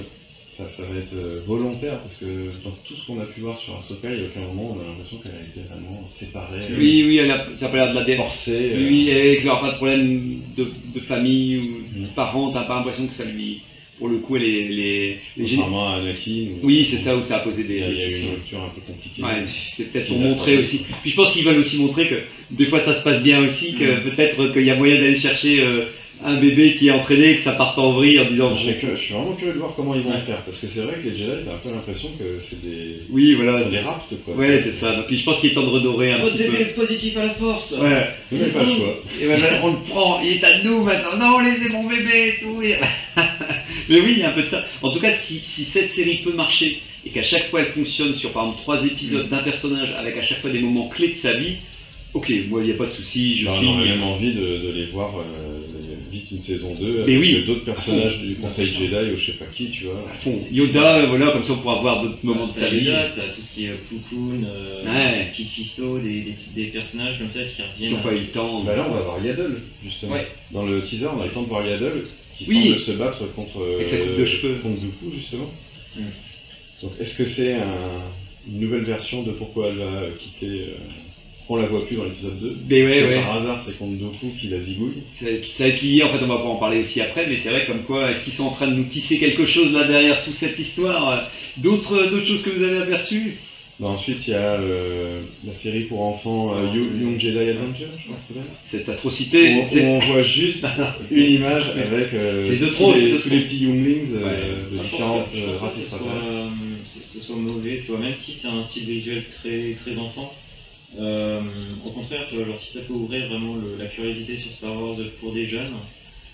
ça, ça va être euh, volontaire, parce que dans tout ce qu'on a pu voir sur Ahsoka, il n'y a aucun moment où on a l'impression qu'elle a été vraiment séparée, euh, Oui, oui, elle a, ça a pas l'air de la défense. forcée. euh, Oui, et qu'il n'y aura pas de problème de, de famille ou de Mm. parents, t'as pas l'impression que ça lui. Pour le coup, elle est. Les, à Anakin. Oui, c'est ça où ça a posé Il des, y a, des il y a une rupture un peu compliquée. Ouais, c'est peut-être pour montrer aussi. Puis je pense qu'ils veulent aussi montrer que des fois ça se passe bien aussi, que Mm. peut-être qu'il y a moyen d'aller chercher euh, un bébé qui est entraîné, et que ça parte en vrille en disant. Je, suis que- je suis vraiment curieux de voir comment ils vont le faire, parce que c'est vrai que les Jedi, t'as un peu l'impression que c'est des, Oui, voilà. des c'est- raptes, quoi. Ouais, c'est ça. Donc je pense qu'il est temps de redorer un petit peu. positif à la force Ouais. Vous n'avez pas le choix. (laughs) Et ben, on le prend, il est à nous maintenant. Non, laissez mon bébé et tout. Et- (laughs) Mais oui, il y a un peu de ça. En tout cas, si, si cette série peut marcher et qu'à chaque fois elle fonctionne sur par exemple trois épisodes d'un personnage avec à chaque fois des moments clés de sa vie, ok, moi il n'y a pas de souci, je signe. aurait même envie de, de les voir euh, vite une saison 2 avec Mais oui. d'autres personnages du Conseil. Jedi ou je sais pas qui, tu vois. À fond. Yoda, voilà, comme ça on pourra voir d'autres moments de sa vie. Yoda, t'as tout ce qui est Ploukoun, euh, Ouais. Kit Fisto, des, des, des personnages comme ça qui Qui reviennent. n'ont pas eu le temps. Bah là, on va voir Yaddle, justement. Ouais. Dans le teaser, on a le temps de voir Yaddle, qui Oui. semble se battre contre, euh, Avec sa coupe de cheveux. contre Dooku, justement. Mm. Donc, est-ce que c'est un- une nouvelle version de pourquoi elle va quitter euh, On la voit plus dans l'épisode 2. Mais ouais. Par hasard, c'est contre Dooku qui la zigouille. Ça, va être lié, en fait, on va pouvoir en parler aussi après, mais c'est vrai comme quoi, est-ce qu'ils sont en train de nous tisser quelque chose là derrière toute cette histoire? D'autres choses que vous avez aperçues? Bah, ensuite, il y a euh, la série pour enfants euh, Young Jedi Adventure, je crois que c'est. Cette atrocité, où on voit juste (laughs) une image avec euh, tous, les, c'est de tous trop. les petits younglings Ouais. de différentes races que ce soit mauvais, tu vois, même si c'est un style visuel très, très enfant. Euh, au contraire, vois, genre, si ça peut ouvrir vraiment le- la curiosité sur Star Wars pour des jeunes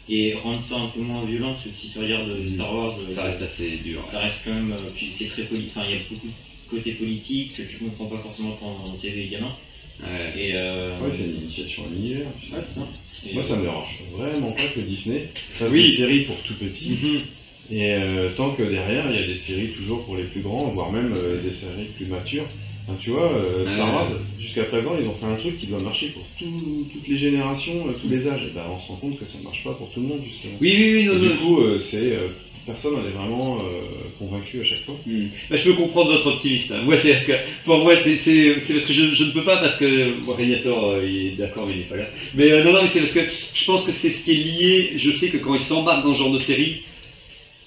et rendre ça un peu moins violent, parce que si tu regardes euh, Mm. Star Wars, euh, ça reste assez dur. ça reste quand même, euh, puis c'est très politique, enfin il y a beaucoup de côté politique que tu comprends pas forcément quand des gamins. Ouais. Et euh, Ouais, c'est une initiation à l'univers. c'est ça. Et, Moi, euh, ça me dérange vraiment pas que Disney fasse Oui. des séries pour tout petit. Mhm. Et euh, tant que derrière, il y a des séries toujours pour les plus grands, voire même euh, des séries plus matures. Enfin, tu vois, euh, Ouais. Star Wars, jusqu'à présent, ils ont fait un truc qui doit marcher pour tout- toutes les générations, euh, tous les âges. Et ben, on se rend compte que ça ne marche pas pour tout le monde, justement. Oui, oui, oui, non, Et du non. coup, euh, c'est euh, personne n'en est vraiment euh, convaincu à chaque fois. Hmm. Bah, je peux comprendre votre optimisme. hein. Moi, c'est parce que pour moi, c'est c'est- c'est parce que je, je ne peux pas parce que bon, euh, il est d'accord, mais il n'est pas là. Mais euh, non, non, mais c'est parce que je pense que c'est ce qui est lié. Je sais que quand il s'embarque dans ce genre de série,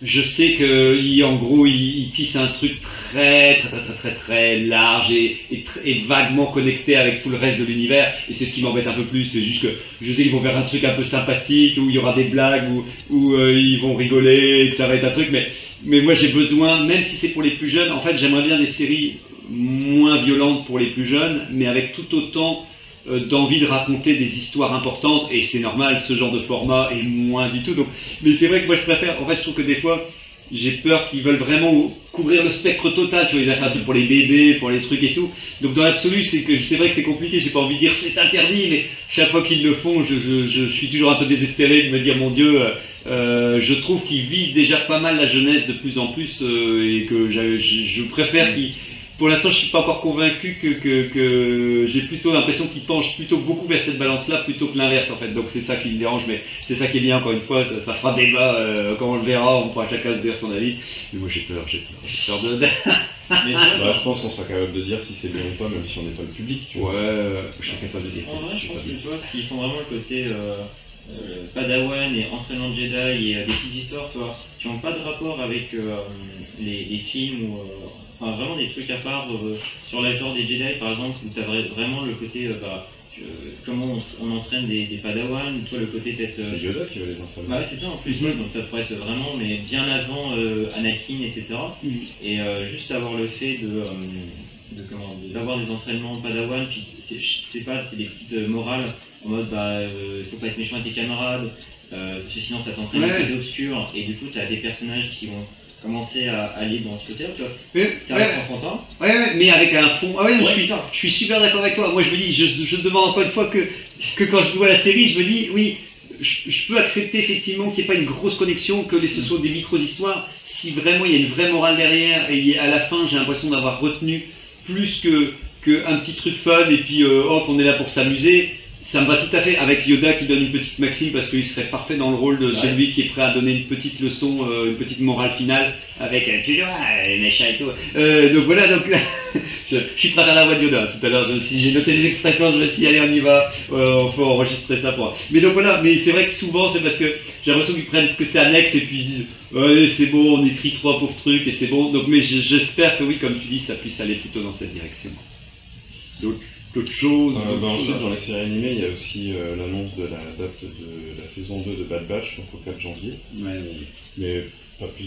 je sais que il- en gros, il, il tisse un truc très, très, très, très, très, large et, et vaguement connecté avec tout le reste de l'univers. Et c'est ce qui m'embête un peu plus. C'est juste que je sais qu'ils vont faire un truc un peu sympathique où il y aura des blagues où, euh, ils vont rigoler, et que ça va être un truc, mais mais moi j'ai besoin, même si c'est pour les plus jeunes, en fait j'aimerais bien des séries moins violentes pour les plus jeunes, mais avec tout autant d'envie de raconter des histoires importantes, et c'est normal, ce genre de format est moins du tout. Donc, mais c'est vrai que moi je préfère, en fait je trouve que des fois j'ai peur qu'ils veulent vraiment couvrir le spectre total, tu vois, un truc pour les bébés, pour les trucs et tout. Donc dans l'absolu, c'est que c'est vrai que c'est compliqué, j'ai pas envie de dire c'est interdit, mais chaque fois qu'ils le font, je, je- je suis toujours un peu désespéré de me dire mon Dieu, euh, euh, je trouve qu'ils visent déjà pas mal la jeunesse de plus en plus euh, et que je, je préfère qu'ils. Pour l'instant, je suis pas encore convaincu que, que, que j'ai plutôt l'impression qu'ils penchent plutôt beaucoup vers cette balance-là plutôt que l'inverse en fait. Donc c'est ça qui me dérange, mais c'est ça qui est bien encore une fois, ça, ça fera débat euh, quand on le verra, on pourra chacun se dire son avis. Mais moi j'ai peur, j'ai peur, j'ai peur de. (laughs) mais Bah, je pense qu'on sera capable de dire si c'est bien ou pas, même si on n'est pas le public. Tu ouais, euh, je suis capable de dire. En vrai, je pense que tu vois, s'ils font vraiment le côté euh, euh, Padawan et entraînement de Jedi et euh, des petites histoires, tu vois, qui n'ont pas de rapport avec euh, les, les films ou euh, enfin vraiment des trucs à part euh, sur la genre des Jedi par exemple où tu as vraiment le côté euh, bah, euh, comment on, on entraîne des, des Padawan, toi le côté peut-être euh, C'est Yoda qui va les entraîner. bah ouais, c'est ça en plus, ouais, donc ça pourrait être vraiment, mais bien avant euh, Anakin, etc. Et euh, juste avoir le fait de, d'avoir des entraînements Padawan, puis c'est- je sais pas, c'est des petites morales en mode bah faut pas être méchant avec tes camarades, parce que sinon ça t'entraîne Ouais. à côté obscur, et du coup t'as des personnages qui vont commencer à aller dans ce côté-là, tu vois. Mais- Ça ouais. Ouais, ouais, mais avec un fond. Ah ouais, non, je, suis, je suis super d'accord avec toi. Moi, je me dis, je, je demande encore une fois que, que quand je vois la série, je me dis, oui, je, je peux accepter effectivement qu'il n'y ait pas une grosse connexion, que les- ce soit des micro-histoires, si vraiment il y a une vraie morale derrière, et à la fin, j'ai l'impression d'avoir retenu plus que, que un petit truc fun, et puis euh, hop, on est là pour s'amuser. Ça me va tout à fait avec Yoda qui donne une petite maxime parce qu'il serait parfait dans le rôle de Ouais. celui qui est prêt à donner une petite leçon, euh, une petite morale finale avec euh, tu vois, les méchants et tout. Euh, donc voilà, donc (laughs) je, je suis prêt à la voix de Yoda. Tout à l'heure, si j'ai noté les expressions, je me suis dit, allez, on y va, euh, on peut enregistrer ça pour. Mais donc voilà, mais c'est vrai que souvent, c'est parce que j'ai l'impression qu'ils prennent que c'est annexe et puis ils disent, allez, c'est bon, on écrit trois pauvres trucs et c'est bon. Donc, mais j'espère que oui, comme tu dis, ça puisse aller plutôt dans cette direction. D'autres choses, Euh, bah, ensuite, dans les séries animées, il y a aussi euh, l'annonce de la date de la saison 2 de Bad Batch, donc au 4 janvier. Ouais, mais pas plus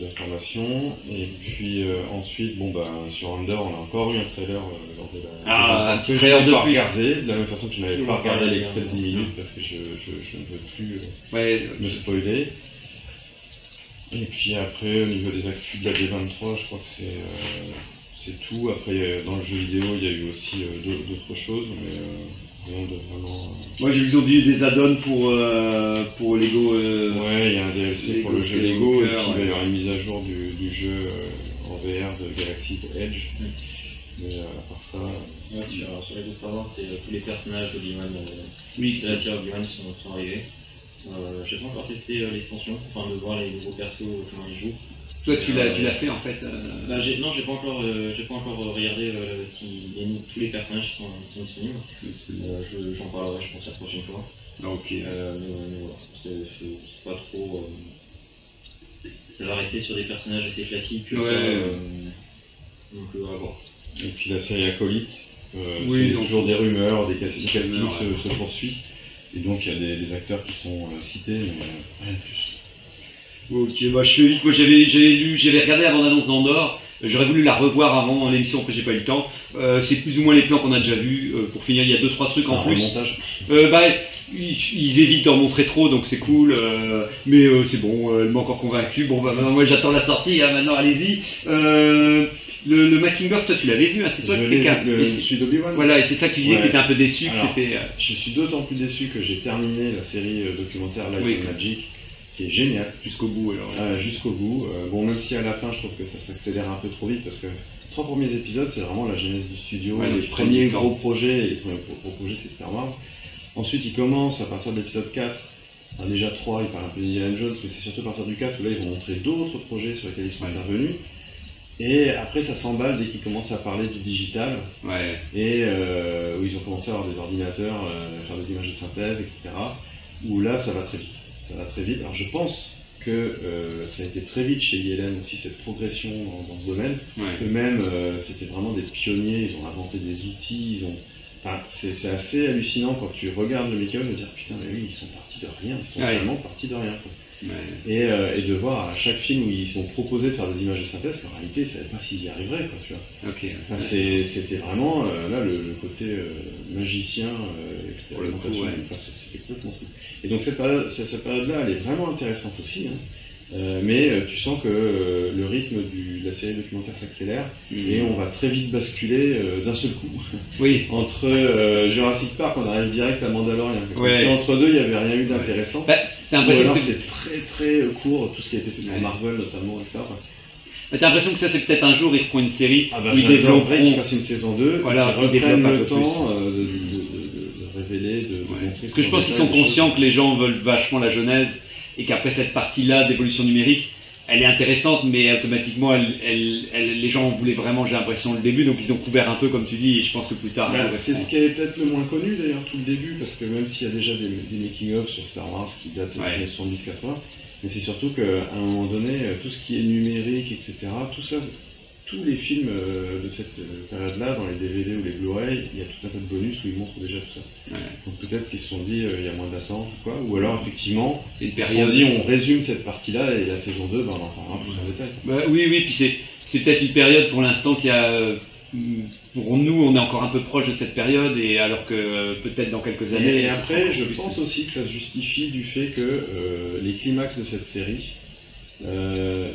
d'informations. Et puis euh, ensuite, bon bah sur Under, on a encore eu un trailer euh, lors de la. Ah, que je de pas plus. regardé, de la même façon que je n'avais pas regardé l'extrait de 10 hein. minutes parce que je, je, je ne veux plus Ouais, me spoiler. Et puis après, au niveau des actus de la D23, je crois que c'est c'est tout. Après, a- dans le jeu vidéo, il y a eu aussi euh, d'au- d'autres choses, mais euh, rien de vraiment. euh, Moi j'ai vu qu'ils des add-ons pour, euh, pour Lego. euh, Ouais, il y a un DLC pour Lego le jeu Lego et puis il va y avoir une mise à jour du, du jeu euh, en VR de Galaxy's Edge. Mais euh, à part ça, Ouais, sur, sur les Star Wars, c'est euh, tous les personnages d'Obi-Wan, euh, Oui, de la série Obi-Wan sont, sont arrivés. Euh, j'ai pas encore testé euh, l'extension, enfin de voir les nouveaux persos, euh, comment ils jouent. Toi tu l'as tu l'as fait en fait. euh, Bah, j'ai- non, j'ai pas encore, euh, j'ai pas encore regardé euh, si une- tous les personnages qui sont, sont disponibles. Je- J'en parlerai, je pense, la prochaine fois. Ok. Euh, mais, voilà, c'est pas trop. ça va rester sur des personnages assez classiques. Ouais. donc, à voir. et puis la série Acolyte, Oui, c'est ils ont- toujours des rumeurs, des rumeurs, se, se poursuivent. Et donc il y a des, des acteurs qui sont cités, mais rien de plus. Ok, bah je fais vite. Moi j'avais lu, j'avais regardé la bande-annonce d'Andorre. J'aurais voulu la revoir avant l'émission, après j'ai pas eu le temps. Euh, c'est plus ou moins les plans qu'on a déjà vus. Euh, pour finir, il y a deux trois trucs en plus. Euh, bah, ils, ils évitent d'en montrer trop, donc c'est cool. mais c'est bon, elle m'a encore convaincu. Bon, bah maintenant, moi j'attends la sortie, hein, maintenant allez-y. Le, le making of, toi tu l'avais vu, hein, c'est toi Je qui l'ai t'es vu, cap- le- et c'est- celui d'Obi-Wan Voilà, et c'est ça que tu disais Ouais. que t'étais un peu déçu, Alors, que c'était. Je suis d'autant plus déçu que j'ai terminé la série documentaire Oui. of Magic, qui est géniale. jusqu'au bout alors. Jusqu'au bout. Euh, bon, même si à la fin je trouve que ça s'accélère un peu trop vite parce que les trois premiers épisodes c'est vraiment la genèse du studio, Ouais, les premiers gros projets, et les premiers gros, projets c'est Star Wars. Ensuite ils commencent à partir de l'épisode 4, enfin, déjà 3 ils parlent un peu d'Indiana Jones, mais c'est surtout à partir du 4 où là ils vont montrer d'autres projets sur lesquels ils sont Ouais. intervenus. Et après ça s'emballe dès qu'ils commencent à parler du digital Ouais. et euh, où ils ont commencé à avoir des ordinateurs, euh, faire des images de synthèse, etc. Où là, ça va très vite. Ça va très vite. Alors je pense que euh, ça a été très vite chez ILM aussi cette progression dans, dans ce domaine. Ouais. Eux-mêmes, euh, c'était vraiment des pionniers, ils ont inventé des outils, ils ont... Enfin, c'est assez hallucinant quand tu regardes le make-up de dire putain mais oui ils sont partis de rien, ils sont Ouais. vraiment partis de rien. quoi. Ouais. Et, euh, et de voir à chaque film où ils ont proposé de faire des images de synthèse qu'en réalité ils savaient pas s'ils y arriveraient quoi, tu vois. Ok. Enfin, c'est- C'était vraiment euh, là le, le côté euh, magicien, expérimentation, ouais. enfin, c'est- c'était complètement fou. Et donc cette période- cette, cette période-là, elle est vraiment intéressante aussi, hein. Mais tu sens que le rythme du- de la série documentaire s'accélère et on va très vite basculer d'un seul coup. (laughs) Oui. entre Jurassic Park, on arrive direct à Mandalorian. Ouais. si entre deux, il n'y avait rien eu d'intéressant. Bah, t'as l'impression que c'est très très euh, court, tout ce qui a été fait Ouais. Marvel notamment, etc. T'as l'impression que ça, c'est peut-être un jour, ils feront une série Ah bah, où ils développeront. qu'ils fassent une saison 2, Voilà, qu'ils reprennent le temps euh, de, de- de- de- de révéler, de, Ouais. montrer. Parce que je en pense qu'ils sont conscients que les gens veulent vachement la genèse et qu'après cette partie-là d'évolution numérique, elle est intéressante, mais automatiquement, elle, elle- elle- les gens voulaient vraiment, j'ai l'impression, le début, donc ils ont couvert un peu, comme tu dis, et je pense que plus tard. Bah, c'est ce qui est peut-être le moins connu d'ailleurs tout le début, parce que même s'il y a déjà des, des making-of sur Star Wars qui datent des Ouais. années 70-80, mais c'est surtout qu'à un moment donné, tout ce qui est numérique, etc., tout ça, tous les films euh, de cette euh, période-là, dans les DVD ou les Blu-ray, il y a tout un tas de bonus où ils montrent déjà tout ça. Ouais. Donc peut-être qu'ils se sont dit, euh, il y a moins d'attente ou quoi, ou alors effectivement, ils se sont dit, on résume cette partie-là et la saison 2, ben, on en parlera plus en détail. Bah, oui, oui, puis c'est, peut-être une période pour l'instant qui a. Pour nous, on est encore un peu proche de cette période, et alors que euh, peut-être dans quelques années. Et, après, je pense aussi que ça se justifie du fait que euh, les climax de cette série,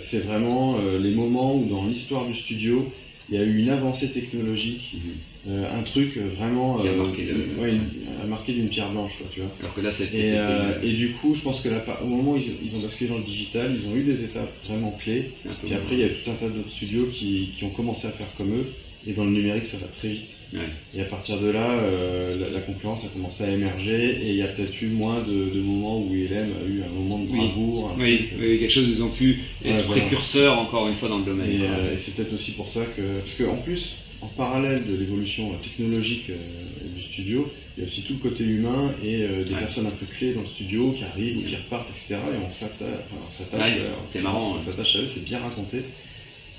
c'est vraiment euh, les moments où dans l'histoire du studio, il y a eu une avancée technologique, euh, un truc euh, vraiment Qui a euh, marqué ouais, d'une pierre blanche, quoi, tu vois. Alors que là, c'est Et, euh, et du coup, je pense que la, au moment où ils, ils ont basculé dans le digital, ils ont eu des étapes vraiment clés. Puis après, il y a tout un tas d'autres studios qui, qui ont commencé à faire comme eux. Et dans le numérique, ça va très vite. Ouais. Et à partir de là, euh, la, la concurrence a commencé à émerger. Et il y a peut-être eu moins de, de moments où ILM a eu un moment de bravoure. un Oui, quelque chose, ils ont pu être Ouais, voilà. précurseurs encore une fois dans le domaine. Et, euh, et c'est peut-être aussi pour ça que. Parce qu'en plus, en parallèle de l'évolution euh, technologique euh, du studio, il y a aussi tout le côté humain et euh, des Ouais. personnes un peu clés dans le studio qui arrivent ou qui repartent, etc. Et on s'atta- enfin, on s'attache. Ouais, euh, c'est marrant, On ouais. s'attache à eux, c'est bien raconté.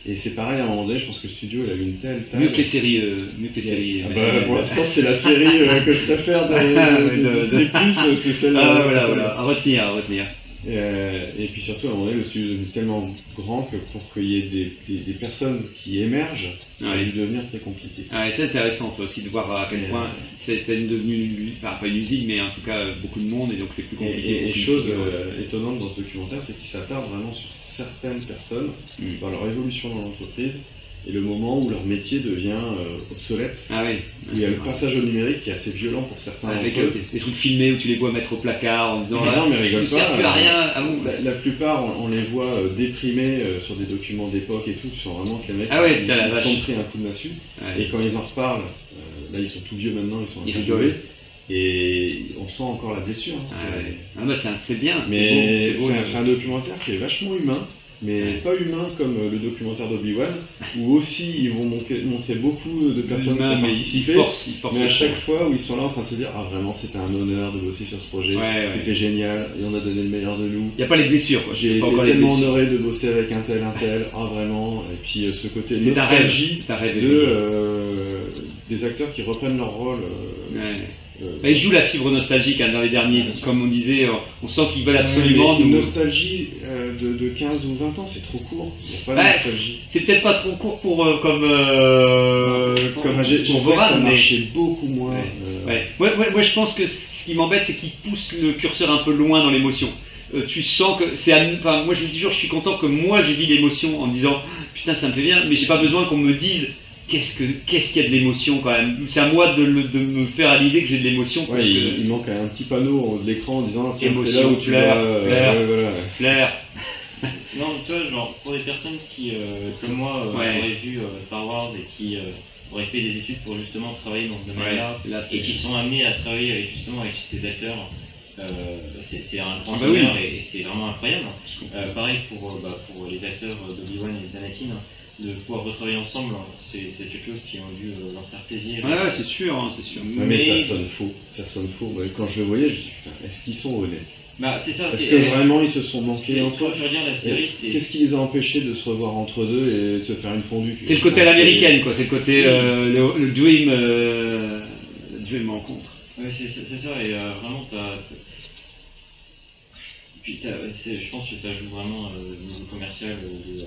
Et c'est pareil, à un moment donné, je pense que le studio il a eu une telle. Mieux que les séries. euh, mieux que les séries. Ah euh, bah, pour l'instant, c'est la série euh, que je préfère de, (laughs) de, De- Disney+, euh, c'est celle Ah, euh, voilà, voilà, à retenir, à retenir. Et, euh, et puis surtout, à un moment donné, le studio est devenu tellement grand que pour qu'il y ait des, des- des personnes qui émergent, ça a Ouais. dû devenir très compliqué. Ah, c'est intéressant ça aussi de voir à quel point c'était devenu, enfin pas une usine, mais en tout cas beaucoup de monde et donc c'est plus compliqué. et- et de chose euh, étonnante dans ce documentaire, c'est qu'il s'attarde vraiment sur certaines personnes, Mm. dans leur évolution dans l'entreprise, et le moment où leur métier devient euh, obsolète, Ah oui. où il y a le vrai. passage au numérique qui est assez violent pour certains Avec euh, eux. des, trucs filmés où tu les vois mettre au placard en disant Mais non, mais je rigole pas, plus à euh, rien. Ah bon La, la plupart, on, on les voit euh, déprimés euh, sur des documents d'époque et tout, tu sens vraiment que les mecs Ah ouais, ils, la ils sont pris un coup de massue. Ouais. Et quand ils en reparlent, euh, là ils sont tout vieux maintenant, ils sont un Ils peu. Et on sent encore la blessure. hein. Ah, ouais. Ah bah, c'est bien. Mais c'est un, documentaire qui est vachement humain, mais Ouais. pas humain comme euh, le documentaire d'Obi-Wan, où aussi ils vont montrer, montrer beaucoup de personnes qui ont participé. Mais à chaque fois où ils sont là en train de se dire Ah vraiment c'était un honneur de bosser sur ce projet, Ouais, c'était génial, et on a donné le meilleur de nous. Il n'y a pas les blessures quoi. J'ai été tellement honoré de bosser avec un tel, un tel, ah vraiment, et puis euh, ce côté nostalgie de, euh, des acteurs qui reprennent leur rôle. euh, Ouais. euh, ils jouent la fibre nostalgique hein, dans les derniers, comme on disait, euh, on sent qu'ils veulent absolument mais une nous. nostalgie euh, de, de 15 ou 20 ans, c'est trop court. C'est peut-être pas trop court pour euh, comme euh, comme pour Voran, mais beaucoup moins. Ouais. Ouais. Ouais, ouais, moi je pense que ce qui m'embête, c'est qu'il pousse le curseur un peu loin dans l'émotion. Tu sens que c'est. Enfin, moi je me dis toujours, je suis content que moi j'ai vis l'émotion en me disant putain ça me fait bien, mais j'ai pas besoin qu'on me dise qu'est-ce que qu'est-ce qu'il y a de l'émotion quand même? C'est à moi de, le- de me faire à l'idée que j'ai de l'émotion. Ouais, il, que- il manque un petit panneau au- de l'écran en disant c'est là où tu vas. euh, voilà. Claire. (laughs) Non, tu vois, genre, pour des personnes qui, euh, comme moi, euh, Ouais. auraient vu euh, Star Wars et qui euh, auraient fait des études pour justement travailler dans ce domaine-là, là et qui sont amenés à travailler avec, justement avec ces acteurs, euh, c'est c'est un grand Ah bah oui. honneur et, et c'est vraiment incroyable. Euh, pareil pour, euh, bah, pour les acteurs d'Obi-Wan et d'Anakin, de pouvoir retravailler ensemble, c'est c'est quelque chose qui ont dû euh, leur faire plaisir. Ouais, ouais, c'est sûr, hein, c'est sûr. Mais, ça sonne faux, ça sonne faux. Quand je le voyais, je me dis putain, est-ce qu'ils sont honnêtes? Bah, c'est ça, Est-ce c'est. que vraiment ils se sont manqués entre eux Qu'est-ce qui les a empêchés de se revoir entre deux et de se faire une fondue C'est le côté à l'américaine, quoi. C'est le côté euh, le, le dream, euh, le dream rencontre. Ouais, c'est ça, et euh, vraiment, t'as. Puis je pense que ça joue vraiment euh, au niveau commercial. euh, de, euh,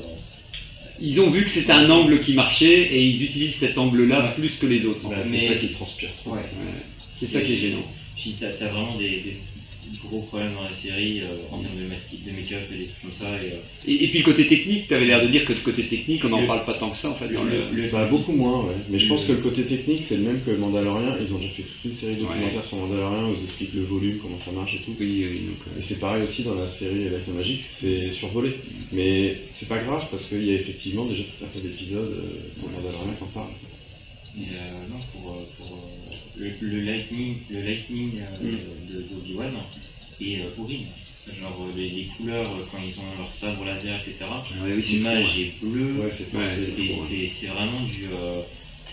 Ils ont vu que c'était un angle qui marchait et ils utilisent cet angle-là plus que les autres. Bah, c'est ça qui transpire trop. ouais. Ouais. C'est ça qui est gênant. Puis as vraiment des, des gros problèmes dans la série euh, en termes de make- de make-up et des trucs comme ça. Et, euh, Et, et puis le côté technique, tu avais l'air de dire que le côté technique, on n'en Le- parle pas tant que ça en fait. dans le- le- le- Bah, beaucoup moins, ouais. Mais je pense que le côté technique, c'est le même que Mandalorian. Ils ont déjà fait toute une série de documentaires sur Mandalorian où ils expliquent le volume, comment ça marche et tout. Oui, oui, donc, euh, Et c'est pareil aussi dans la série Life Magic, c'est survolé. Mais c'est pas grave parce qu'il y a effectivement déjà tout un tas d'épisodes dans Mandalorian qui en parlent. et, euh, non, pour, pour le, le lightning, le lightning Mm. de est euh, horrible. genre les, les couleurs euh, quand ils ont leur sabre laser, etc. Ah ouais, oui, L'image est bleue, Ouais, c'est Ouais, vraiment du. euh,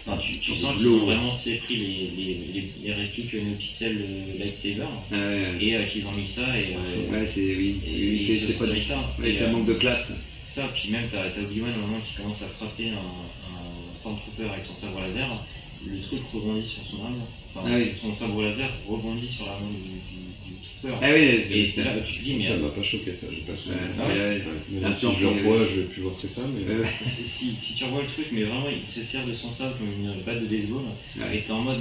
enfin, tu, sens qu'ils ont vraiment pris les, les, les, les répliques NoPixel euh, lightsaber Ah ouais, et euh, qu'ils ont mis ça et. euh, ouais, c'est oui, Et c'est pas ça. Ouais, Et, c'est un euh, manque de classe. Ça, puis même t'as t'as Obi-Wan au moment qui commence à frapper un, un Stormtrooper avec son sabre laser, le truc rebondit sur son arme, enfin Ah oui. son sabre laser rebondit sur l'arme du, du, du Trooper. Ah oui, Et c'est là que tu te dis, mais Ça m'a pas choqué ça, j'ai pas souvenir. Ah ouais. ouais, ouais. Ouais, mais Un là, si je le en- revois, je vais plus voir que ça, mais si, si, si tu revois le truc, mais vraiment il se sert de son sabre comme une batte de baseball, Ouais. et t'es en mode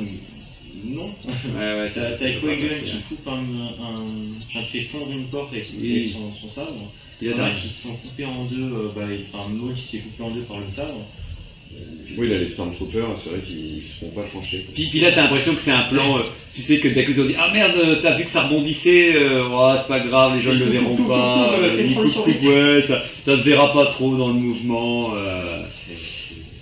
non. Ouais, ouais, (laughs) T'as passer, qui hein. coupe un, un, enfin, qui fait fondre une porte avec, Oui. son, son sabre. Il y a Il y en a qui se sont coupés en deux, euh, bah, enfin Maul qui s'est coupé en deux par le sabre. Oui, là, les Stormtroopers, c'est vrai qu'ils se font pas trancher. Puis, puis là, t'as l'impression que c'est un plan, euh, tu sais, que dès qu'ils ont dit Ah merde, euh, t'as vu que ça rebondissait, euh, oh, c'est pas grave, les gens ne le verront pas, ils ouais, ça, ça se verra pas trop dans le mouvement. euh,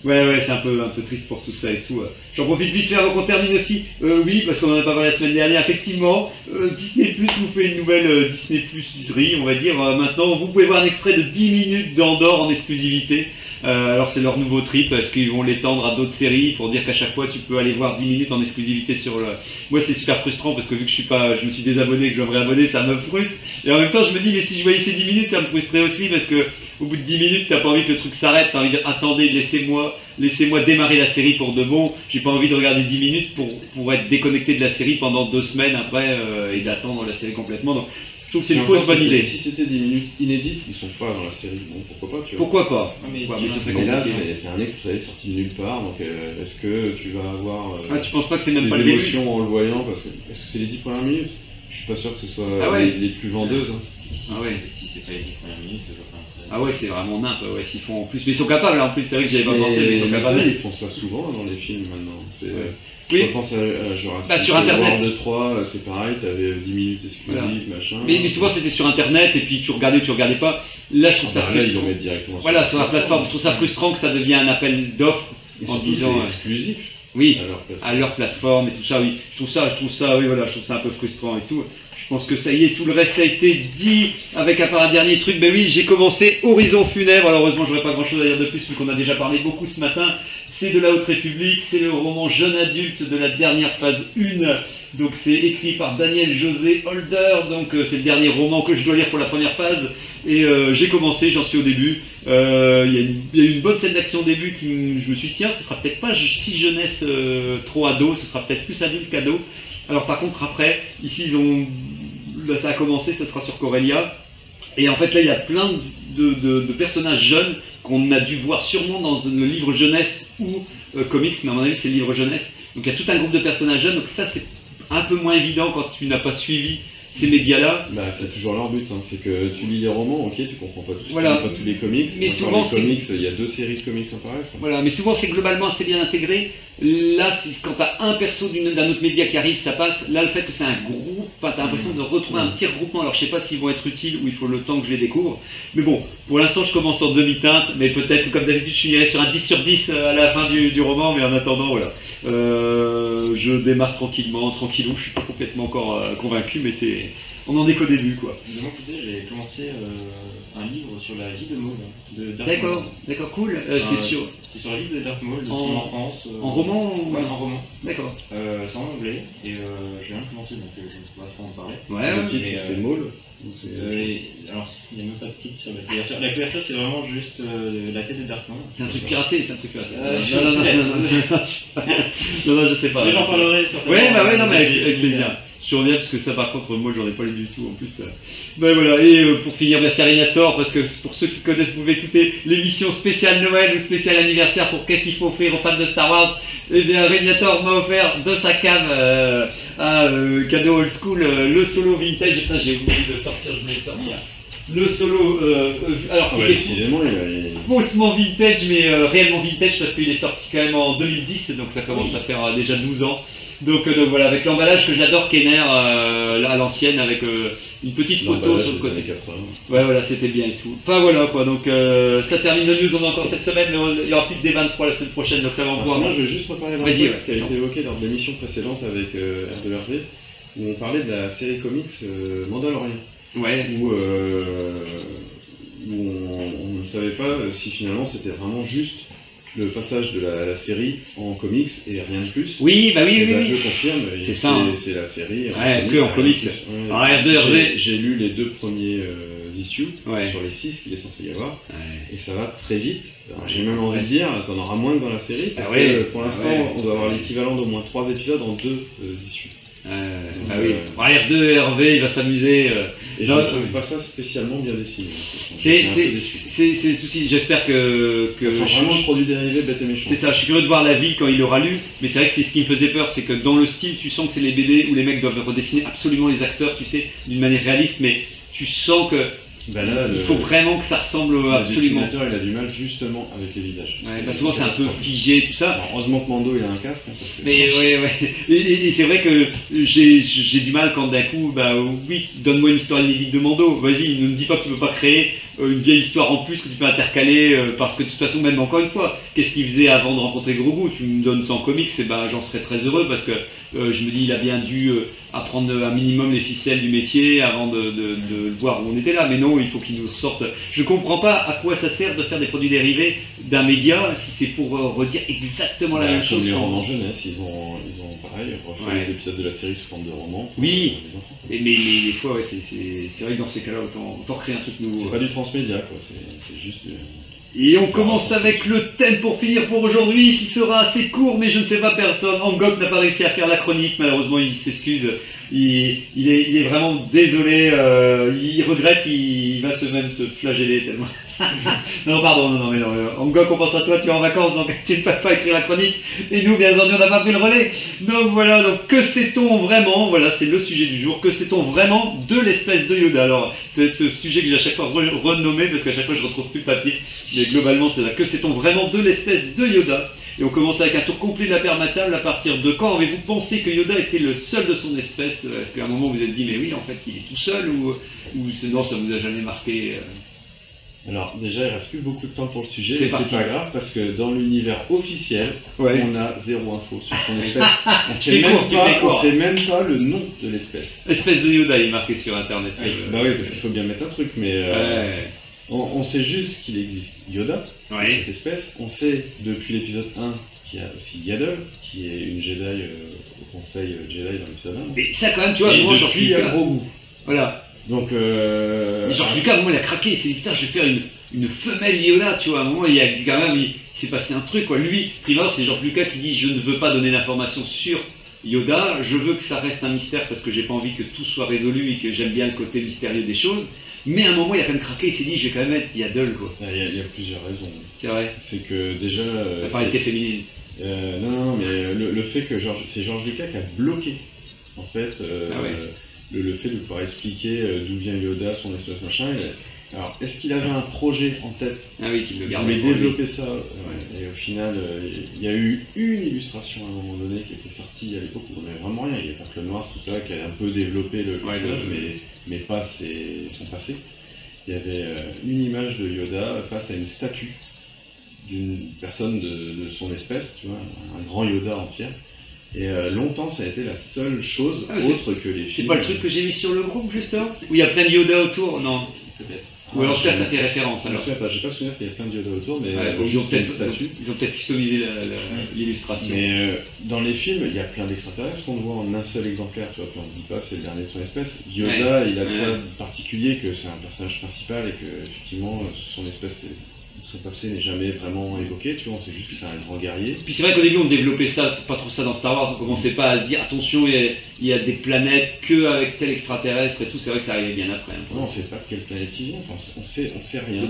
Ouais, ouais, c'est un peu, un peu triste pour tout ça et tout. J'en profite vite fait avant qu'on termine aussi. Euh, oui, parce qu'on en a pas parlé la semaine dernière. Effectivement, euh, Disney Plus nous fait une nouvelle euh, Disney Pluserie, on va dire. Maintenant, vous pouvez voir un extrait de 10 minutes d'Andorre en exclusivité. Euh, alors, c'est leur nouveau trip. Est-ce qu'ils vont l'étendre à d'autres séries pour dire qu'à chaque fois, tu peux aller voir 10 minutes en exclusivité sur le. Moi, c'est super frustrant parce que vu que je suis pas, je me suis désabonné, que je dois ça me frustre. Et en même temps, je me dis, mais si je voyais ces 10 minutes, ça me frustrerait aussi parce que au bout de 10 minutes, t'as pas envie que le truc s'arrête, t'as envie de dire attendez, laissez-moi, laissez-moi démarrer la série pour de bon. J'ai pas envie de regarder 10 minutes pour, pour être déconnecté de la série pendant deux semaines après euh, et d'attendre la série complètement. Donc je trouve que c'est une fausse bonne si idée. c'était- Si c'était 10 minutes inédites, ils sont pas dans la série. Bon, pourquoi pas, tu vois. Pourquoi pas Ah, mais- Pourquoi mais ça serait Mais là, compliqué. c'est c'est un extrait sorti de nulle part, donc euh, est-ce que tu vas avoir euh, Ah, tu penses pas que c'est même des pas le début émotions en le voyant parce que, Est-ce que c'est les 10 premières minutes Je suis pas sûr que ce soit Ah ouais. les, les plus vendeuses. hein. Si, si, Ah ouais. si c'est pas les 10 premières minutes, je Ah ouais, c'est vraiment nimp, ouais, s'ils font en plus. Mais ils sont capables, là, en plus, c'est vrai que j'avais pas pensé, mais ils sont capables. ils font ça souvent dans les films maintenant. C'est, Ouais. euh, Oui. Je pense à, à Jurassic Bah, sur Internet. World 3, euh, c'est pareil, t'avais 10 minutes exclusives, machin. Mais, mais souvent c'était sur internet et puis tu regardais ou tu regardais pas. Là je trouve Ah ça là, ils frustrant. vont mettre directement Voilà, sur la plateforme, je trouve ça frustrant que ça devienne un appel d'offres en disant. c'est euh, exclusif. Oui, Alors, à leur plateforme et tout ça, oui. Je trouve ça, je trouve ça, oui, voilà, je trouve ça un peu frustrant et tout. Je pense que ça y est, tout le reste a été dit, avec à part un dernier truc. Ben oui, j'ai commencé Horizon Funèbre. Alors, heureusement, j'aurais pas grand chose à dire de plus, vu qu'on a déjà parlé beaucoup ce matin. C'est de la Haute République, c'est le roman jeune adulte de la dernière phase 1. Donc, c'est écrit par Daniel José Holder. Donc, euh, c'est le dernier roman que je dois lire pour la première phase. Et euh, j'ai commencé, j'en suis au début. Euh, Il y, y a une bonne scène d'action au début qui je me suis dit, tiens, ce sera peut-être pas si jeunesse trop ado, ce sera peut-être plus adulte qu'ado. Alors par contre après, ici ils ont, là ça a commencé, ça sera sur Corellia. Et en fait là il y a plein de, de- de personnages jeunes qu'on a dû voir sûrement dans le livre jeunesse ou euh, comics, mais à mon avis c'est le livre jeunesse. Donc il y a tout un groupe de personnages jeunes, donc ça c'est un peu moins évident quand tu n'as pas suivi ces médias-là. Bah, c'est toujours leur but, hein. c'est que tu lis les romans, ok, tu comprends pas, tout, Voilà. tu lis pas tous les comics, Mais souvent, les comics, il y a deux séries de comics en parallèle. Voilà, mais souvent c'est globalement assez bien intégré. Là, quand tu as un perso d'un autre média qui arrive, ça passe. Là, le fait que c'est un groupe, enfin, tu as l'impression de retrouver un petit regroupement. Alors, je sais pas s'ils vont être utiles ou il faut le temps que je les découvre. Mais bon, pour l'instant, je commence en demi-teinte. Mais peut-être comme d'habitude, je finirai sur un 10 sur 10 à la fin du, du roman. Mais en attendant, voilà. Euh, je démarre tranquillement, tranquillou. Je suis pas complètement encore euh, convaincu, mais c'est on en est qu'au début, quoi. De mon côté, j'ai commencé euh, un livre sur la vie de Maud. D'accord, d'accord, cool. Euh, euh, c'est sur... C'est sur la vie de Dark Maul, en... son enfance. en roman ou... En roman. D'accord. c'est en anglais, et j'ai rien commencé, donc je ne sais pas trop en parler. Ouais, le titre, c'est Maul alors, il n'y a même pas de titre sur la couverture. La couverture, c'est vraiment juste la tête de Darkman. C'est un truc piraté, c'est un truc piraté. non, non, non, non, non, je sais pas. Mais j'en parlerai sur Ouais, bah ouais, non, mais avec, plaisir. Je reviens parce que ça, par contre, moi, j'en ai pas lu du tout en plus. euh. Ben voilà, et euh, pour finir, merci à Régnator, parce que pour ceux qui connaissent, vous pouvez écouter l'émission spéciale Noël ou spéciale anniversaire pour qu'est-ce qu'il faut offrir aux fans de Star Wars. Eh bien, Régnator m'a offert de sa cave euh, un cadeau old school, le solo vintage. J'ai oublié de sortir, je voulais sortir. Le solo, euh, euh, alors Ah ouais, il faussement vintage, mais euh, réellement vintage parce qu'il est sorti quand même en 2010, donc ça commence à faire euh, déjà 12 ans. Donc, donc voilà, avec l'emballage que j'adore, Kenner, à l'ancienne, avec une petite photo sur le des côté. années 80. Ouais, voilà, c'était bien et tout. Enfin voilà quoi, donc euh, ça termine le news, on a encore cette semaine, mais on- il y aura plus de D23 la semaine prochaine, donc ça va en Alors, pouvoir. sinon, je vais juste reparler d'un Vas-y, truc qui a été évoqué lors de l'émission précédente avec euh, R2RV, où on parlait de la série comics Mandalorian. Ouais. où, euh, où on, on ne savait pas si finalement c'était vraiment juste le passage de la, la série en comics et rien de plus. Oui, bah oui, Et oui, bah, oui. Je confirme, C'est ça, hein. C'est la série. Ouais, que en rien de comics. Ouais. R2, J'ai- Hervé. J'ai lu les deux premiers euh, issues Ouais. sur les six qu'il est censé y avoir. Et ça va très vite. J'ai même envie de dire, t'en auras moins que dans la série, parce Ah ouais. que pour Ah l'instant, on doit avoir l'équivalent d'au moins trois épisodes en deux euh, issues. Euh, Donc, bah oui. euh, Bon, R2, Hervé, il va s'amuser. Et Non, je ne trouve pas ça spécialement bien dessiné. C'est le souci. J'espère que, que Ça vraiment le produit dérivé bête et méchant. C'est ça, je suis curieux de voir la vie quand il l'aura lu, mais c'est vrai que c'est ce qui me faisait peur, c'est que dans le style, tu sens que c'est les BD où les mecs doivent redessiner absolument les acteurs, tu sais, d'une manière réaliste, mais tu sens que Là, il le- faut vraiment que ça ressemble le absolument. dessinateur, il a du mal justement avec les visages. Ouais, bah souvent c'est un peu figé, tout ça. Alors, heureusement que Mando il a un casque. hein, parce que- Mais ouais, ouais. Et, et- et c'est vrai que j'ai du mal quand d'un coup, bah oui, donne-moi une histoire inédite de Mando. Vas-y, ne me dis pas que tu peux pas créer une vieille histoire en plus que tu peux intercaler, euh, parce que de toute façon, même encore une fois, qu'est-ce qu'il faisait avant de rencontrer Grogu? Tu me donnes ça en comics, et ben j'en serais très heureux parce que euh, je me dis, il a bien dû euh, apprendre un minimum les ficelles du métier avant de, de- de voir où on était là. Mais non, il faut qu'il nous sorte. Je comprends pas à quoi ça sert de faire des produits dérivés d'un média si c'est pour euh, redire exactement la Bah, même chose. les romans jeunesse, ils ont, ils ont pareil, refait Ouais. les épisodes de la série sous forme de romans. Oui. euh. Mais, mais, des fois, ouais, c'est- vrai que dans ces cas-là, autant, autant créer un truc nouveau. C'est pas du euh, Et on commence avec le thème pour finir pour aujourd'hui, qui sera assez court, mais je ne sais pas personne. Angok n'a pas réussi à faire la chronique, malheureusement, il s'excuse. Il, est, il est vraiment désolé, euh, il regrette, il, va se même se flageller tellement. (laughs) non, pardon, non, non, mais non. euh, Angok, on pense à toi, tu es en vacances, donc (laughs) tu ne peux pas écrire la chronique. Et nous, bien entendu, on n'a pas pris le relais. Donc voilà, donc que sait-on vraiment Voilà, c'est le sujet du jour. Que sait-on vraiment de l'espèce de Yoda? Alors, c'est ce sujet que j'ai à chaque fois re- renommé, parce qu'à chaque fois, je retrouve plus le papier. Mais globalement, c'est là. Que sait-on vraiment de l'espèce de Yoda? Et on commence avec un tour complet de la permatable. À partir de quand avez-vous pensé que Yoda était le seul de son espèce? Est-ce qu'à un moment vous vous êtes dit, mais oui, en fait, il est tout seul Ou, ou sinon, ça vous a jamais marqué euh? Alors, déjà, il reste plus beaucoup de temps pour le sujet, C'est mais parti. c'est pas grave parce que dans l'univers officiel, Ouais. on a zéro info sur son (laughs) espèce. On Tu sait, même pas, sait même le nom de l'espèce. Espèce de Yoda, il est marqué sur internet. Euh, Bah oui, parce qu'il faut bien mettre un truc, mais euh, ouais. On, on sait juste qu'il existe Yoda, cette espèce. On sait depuis l'épisode 1 qu'il y a aussi Yaddle, qui est une Jedi euh, au conseil euh, Jedi dans l'épisode 1. Mais ça, quand même, tu vois, moi, il y a Lucas. Grogu. Voilà. Donc, euh, Mais George Lucas, à un moment, il a craqué. Il s'est dit, putain, je vais faire une, une femelle Yoda, tu vois. À un moment, il y a quand même, il, s'est passé un truc, quoi. Lui, primeur, c'est George Lucas qui dit, je ne veux pas donner d'informations sur Yoda. Je veux que ça reste un mystère parce que j'ai pas envie que tout soit résolu et que j'aime bien le côté mystérieux des choses. Mais à un moment, il a quand même craqué. Il s'est dit, je vais quand même mettre Yaddle, quoi. il y, a, il y a plusieurs raisons. C'est vrai. C'est que déjà. euh, La parité féminine. Euh, non, non, mais le, le fait que George, c'est George Lucas qui a bloqué, en fait, euh, Ah ouais. le, le fait de pouvoir expliquer euh, d'où vient Yoda, son espèce machin. Alors, est-ce qu'il avait un projet en tête Ah oui, qui me Il garde. voulait développer ça, ouais, et au final, euh, il y a eu une illustration à un moment donné qui était sortie à l'époque où on n'avait vraiment rien. Il y avait pas que le noir, tout ça, qui a un peu développé le Ouais, le- mais, mais pas ses- son passé. Il y avait euh, une image de Yoda face à une statue d'une personne de, de son espèce, tu vois, un grand Yoda en pierre. Et euh, longtemps, ça a été la seule chose Ah, c'est- autre que les C'est films. pas le truc que j'ai mis sur le groupe, justement Où il y a plein de Yoda autour? Non, peut-être. Ou alors, en tout cas, ça fait référence, Je me alors. souviens pas, j'ai pas souvenir qu'il y a plein de Yoda autour, mais Ouais, euh, ils ont peut-être ils ont peut-être customisé l'illustration. Mais euh, dans les films, il y a plein d'extraterrestres qu'on voit en un seul exemplaire, tu vois, puis on se dit pas c'est le dernier de son espèce? Yoda, il a Ouais. ça de particulier que c'est un personnage principal et que effectivement euh, son espèce, est- son passé n'est jamais vraiment évoqué, tu vois, on sait juste que c'est un grand guerrier. Puis c'est vrai qu'au début on développait ça, pas trop ça dans Star Wars, on commençait pas à se dire attention il y a, il y a des planètes que avec tel extraterrestre et tout, c'est vrai que ça arrivait bien après. hein. Non, on sait pas de quelle planète il vient, enfin, on sait, on sait rien.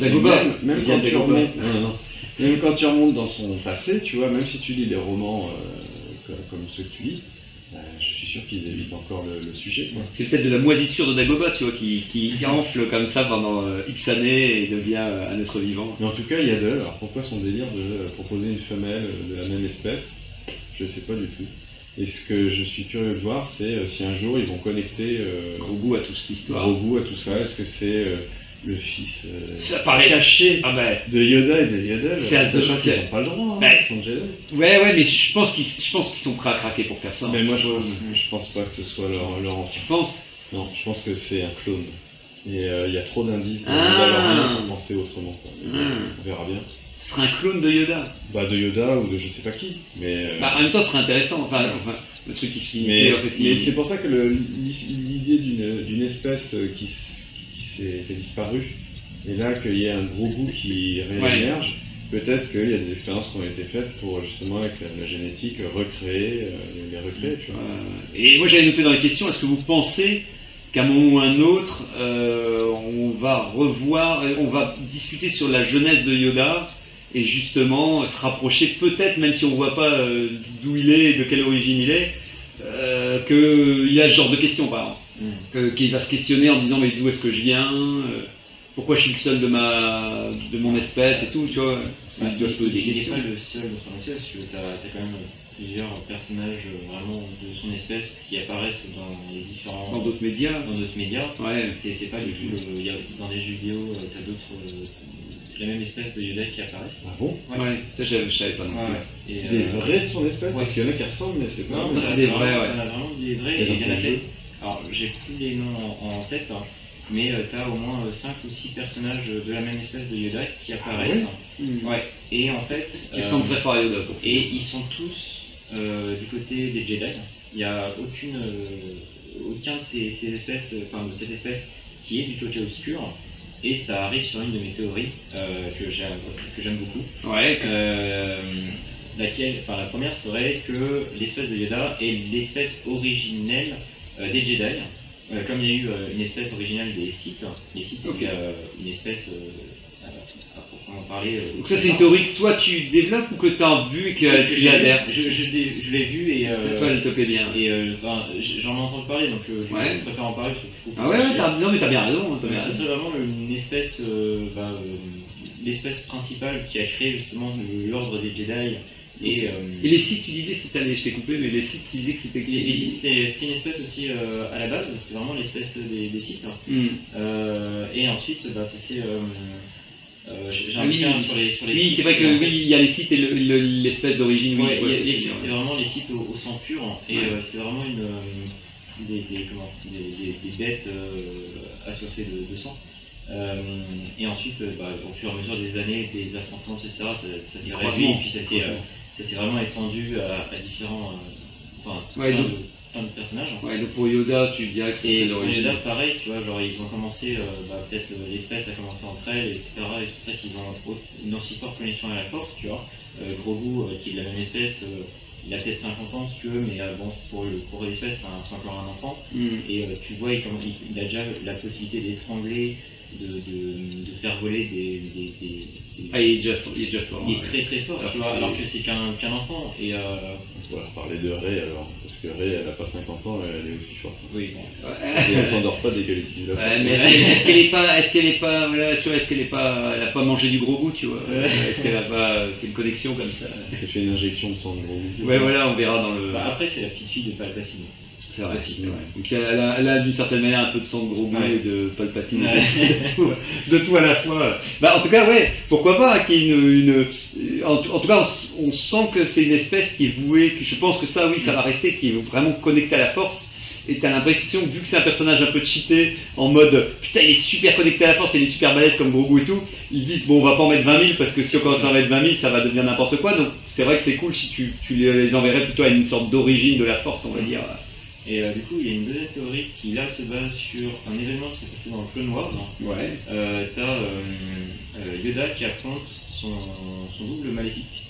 Même, quand tu remontes, non, non, non. Même quand tu remontes dans son passé, tu vois, même si tu lis les romans euh, comme, comme ceux que tu lis, bah, je sûr qu'ils évitent encore le, le sujet. quoi. C'est peut-être de la moisissure de Dagobah, tu vois, qui, qui enfle comme ça pendant euh, X années et devient euh, un être vivant. Mais en tout cas, il y a deux. Alors pourquoi son délire de euh, proposer une femelle de la même espèce? Je sais pas du tout. Et ce que je suis curieux de voir, c'est si un jour ils vont connecter Gros goût à toute cette histoire. Grogu à tout ça. Est-ce que c'est le fils euh, Ça paraît caché Ah de Yoda et de Yaddle C'est sachant qu'ils n'ont pas le droit, hein, Ouais. ils sont Jedi. ouais, ouais, mais je pense qu'ils pense sont prêts à craquer pour faire ça. Mais moi, je, je pense pas que ce soit leur, leur enfant. Tu penses? Non, je pense que c'est un clone. Et euh, il y a trop d'indices Ah. Pour penser autrement. Ah. On verra bien. Ce serait un clone de Yoda. Bah de Yoda ou de je sais pas qui. Mais, euh, Bah, en même temps, ce serait intéressant. Enfin, enfin, le truc qui se finit. mais, en fait, mais il- c'est pour ça que l'idée d'une espèce qui, qui a disparu, et là qu'il y ait un gros bout qui réémerge, peut-être qu'il y a des expériences qui ont été faites pour justement avec la, la génétique recréer, euh, les recréer, tu vois. Euh, et moi j'avais noté dans les questions, est-ce que vous pensez qu'à un moment ou un autre, euh, on va revoir, on va discuter sur la jeunesse de Yoda et justement se rapprocher peut-être, même si on ne voit pas euh, d'où il est et de quelle origine il est, qu'il y a ce genre de questions par exemple, Mm. Qu'il va se questionner en disant mais d'où est-ce que je viens, euh, pourquoi je suis le seul de ma de mon espèce et tout, tu vois, il doit se poser des il n'est questions. pas le seul de son espèce, tu as, quand même plusieurs personnages euh, vraiment de son espèce qui apparaissent dans les différents Dans d'autres médias, dans d'autres médias. ouais. C'est c'est pas du tout le- il y a- dans des jeux vidéo, tu as d'autres euh, la même espèce de Yoda qui apparaissent. Ah bon? Ouais. Ouais, ça je je savais pas non plus. Et, Des euh, vrais de son espèce ouais. Parce qu'il y en a qui ressemblent, mais c'est pas. Non, c'est as des vrais, ouais. t'en as vraiment des vrais Et il y en a Alors, j'ai plus les noms en, en tête, hein, mais tu as au moins 5 ou 6 personnages de la même espèce de Yoda qui apparaissent. Mm. ouais. Et en fait, Ils euh, ressemblent très fort à Yoda. pour- et ils sont tous euh, du côté des Jedi. Il n'y a aucune, euh, aucun de ces, ces espèces, euh, enfin de cette espèce qui est du côté obscur. Et ça arrive sur une de mes théories euh, que j'aime que j'aime beaucoup. Ouais, que- Euh, laquelle, enfin la première serait que l'espèce de Yoda est l'espèce originelle euh, des Jedi. Euh, comme il y a eu euh, une espèce originale des Sith, les Sith Ok. c'est euh, une espèce euh, à, proprement parler. euh, Donc ça c'est une théorie que toi tu développes ou que tu as vu et que tu y adhères Je, je, l'ai- je l'ai vu et, euh, Toi elle te plaît bien. et euh, j- j'en ai entendu parler donc euh, je Ouais. préfère en parler parce que Ah ouais, ouais, non mais t'as bien raison. Donc, bien raison. serait vraiment une espèce, euh, bah, euh, l'espèce principale qui a créé justement l'ordre des Jedi et, euh, Et les sites tu disais, c'était allé, je t'ai coupé, mais les sites tu disais que c'était les- les Sith, c'était c'était une espèce aussi euh, à la base, c'est vraiment l'espèce des, des Sith. Hmm. Euh, et ensuite, bah, ça c'est. Euh, euh, j'ai Ah un oui, sur les, sur les oui, c'est vrai que oui, il y a les sites et le- le- l'espèce d'origine. oui, Ouais, sites, c'est vraiment les sites au, au sang pur, et Ouais. euh, c'était vraiment une, euh, des, des, comment, des, bêtes euh, assoiffées de, de sang. Euh, et ensuite, euh, bah, au fur et à mesure des années, des affrontements, etc., ça, ça s'est réduit, et puis ça s'est, euh, ça s'est vraiment étendu à, à différents, euh, enfin, Ouais, plein, donc- de, plein de personnages. Ouais, donc pour Yoda, tu dirais que c'est l'origine. là, pareil, tu vois, genre ils ont commencé, euh, bah, peut-être euh, l'espèce a commencé entre elles, etc. Et c'est pour ça qu'ils ont une aussi forte connexion à la force, tu vois. Grogu, qui est de la même espèce, il a peut-être 50 ans, si tu veux, mais euh, bon, pour, le- pour l'espèce, c'est encore un enfant. Hmm. Et euh, tu vois, il, a déjà la possibilité d'étrangler, de, de, de faire voler des. des, des- des- Ah, il est déjà fort. Il est déjà fort. il est ouais. très très fort, Alors tu que vois, c'est- alors que c'est qu'un enfant. Et euh, On va parler de Ray alors, parce que Ray elle a pas 50 ans, elle est aussi forte. oui, bon. Et elle s'endort pas dès qu'elle utilise la Ouais, mais est-ce qu'elle est pas, est-ce qu'elle est pas, voilà, tu vois, est-ce qu'elle est pas, elle a pas mangé du gros goût, tu vois? Est-ce qu'elle a pas fait une connexion comme ça? Elle s'est fait une injection de sang de gros goût. Ouais, voilà, on verra dans le. Bah, après, c'est la petite fille de Palpatine. C'est vrai. aussi, c'est vrai. Donc elle a, d'une certaine manière un peu de sang de gros Ouais. et de palpatine, Ouais. (laughs) de, tout, de tout à la fois. Bah, en tout cas, ouais, pourquoi pas qu'il y ait une, une- en, en tout cas, on, sent que c'est une espèce qui est vouée, que je pense que ça, oui, ça va rester, qui est vraiment connectée à la force. Et t'as l'impression, vu que c'est un personnage un peu cheaté, en mode putain, il est super connecté à la force, il est super balèze comme Grogu et tout, ils se disent bon, on va pas en mettre 20 000 parce que si on commence à en mettre 20 000, ça va devenir n'importe quoi. Donc c'est vrai que c'est cool si tu, tu les les enverrais plutôt à une sorte d'origine de la force, on va dire. Et euh, du coup, il y a une deuxième théorie qui là se base sur un événement qui s'est passé dans le Clone Wars. Ouais. Euh, T'as euh, Yoda qui affronte son, son double maléfique.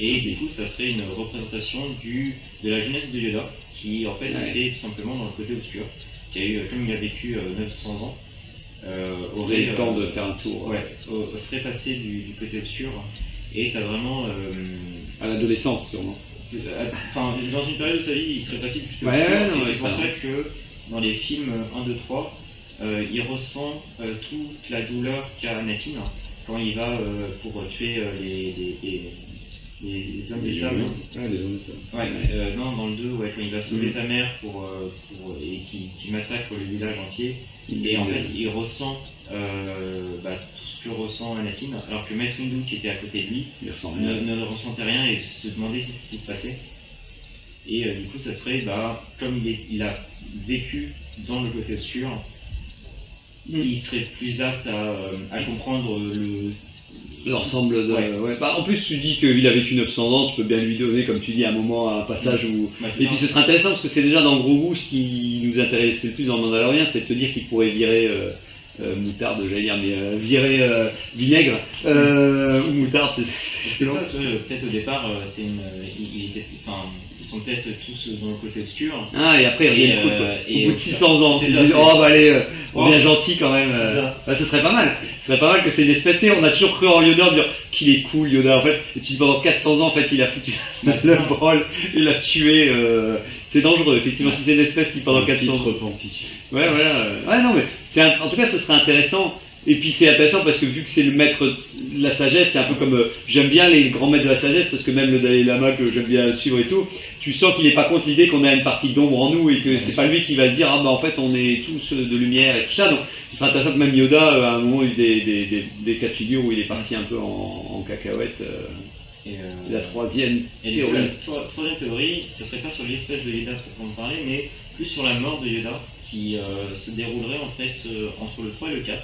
Et du coup, ça serait une représentation du, de la jeunesse de Yoda, qui en fait Ouais. était tout simplement dans le côté obscur, qui a eu, comme il a vécu euh, 900 ans, aurait aurait le temps de faire un tour ouais, serait passé du, du côté obscur. Et t'as vraiment à l'adolescence, sûrement. Enfin, dans une période de sa vie, il serait facile plutôt. Ouais, ouais, c'est pour ça. que dans les films 1, 2, 3, euh, il ressent euh, toute la douleur qu'a Anakin quand il va euh, pour tuer euh, les, les, les, les- les hommes des Les sables. humains. Ouais, les hommes ça. Ouais, euh, non, dans le 2, ouais, quand il va sauver Mhm. sa mère pour, euh, pour, et qui, qui massacre le village entier. Il Et en fait, il ressent euh, bah, tout ce que ressent Anakin, alors que Mace Windu, qui était à côté de lui, il ressent ne, ressentait rien et se demandait ce qui se passait. Et euh, du coup, ça serait, bah, comme il, est- il a vécu dans le côté obscur, il serait plus apte à, à comprendre le. L'ensemble de. Ouais. ouais. Bah, en plus, tu dis qu'il a vécu 900 ans, tu peux bien lui donner, comme tu dis, un moment, un passage où. Bah, Et ça. puis ce serait intéressant parce que c'est déjà dans Gros Goût ce qui nous intéressait le plus dans Mandalorian, c'est de te dire qu'il pourrait virer euh, euh, moutarde, j'allais dire, mais euh, virer euh, vinaigre euh, ou moutarde, c'est- peut-être au départ, c'est une, il- il était- enfin, ils sont peut-être tous dans le côté obscur. Ah, et après, il revient Et, le coup, quoi. et au bout de au- 600 ans, ils disent, oh bah allez, on devient gentil quand même. Bah, ce serait pas mal. Ce serait pas mal que c'est une espèce, on a toujours cru en Yoda, de dire qu'il est cool Yoda en fait, et tu dis pendant 400 ans en fait il a foutu (laughs) le bol, il l'a tué, c'est dangereux effectivement si c'est une espèce qui pendant Un 400 titre ans. repenti. Ouais, voilà. euh, Ouais, non, mais c'est un- en tout cas, ce serait intéressant. Et puis c'est intéressant parce que vu que c'est le maître de la sagesse, c'est un peu comme euh, j'aime bien les grands maîtres de la sagesse parce que même le Dalai Lama que j'aime bien suivre et tout, tu sens qu'il n'est pas contre l'idée qu'on a une partie d'ombre en nous et que c'est pas lui qui va dire ah bah en fait on est tous de lumière et tout ça. Donc ce serait intéressant que même Yoda euh, à un moment il y a eu des, des, des, des cas de figure où il est parti un peu en, en cacahuète. euh, Et, euh, la troisième Et théorie. la tro- troisième théorie, ce serait pas sur l'espèce de Yoda on parlait, mais plus sur la mort de Yoda, qui euh, se déroulerait en fait euh, entre le 3 et le 4.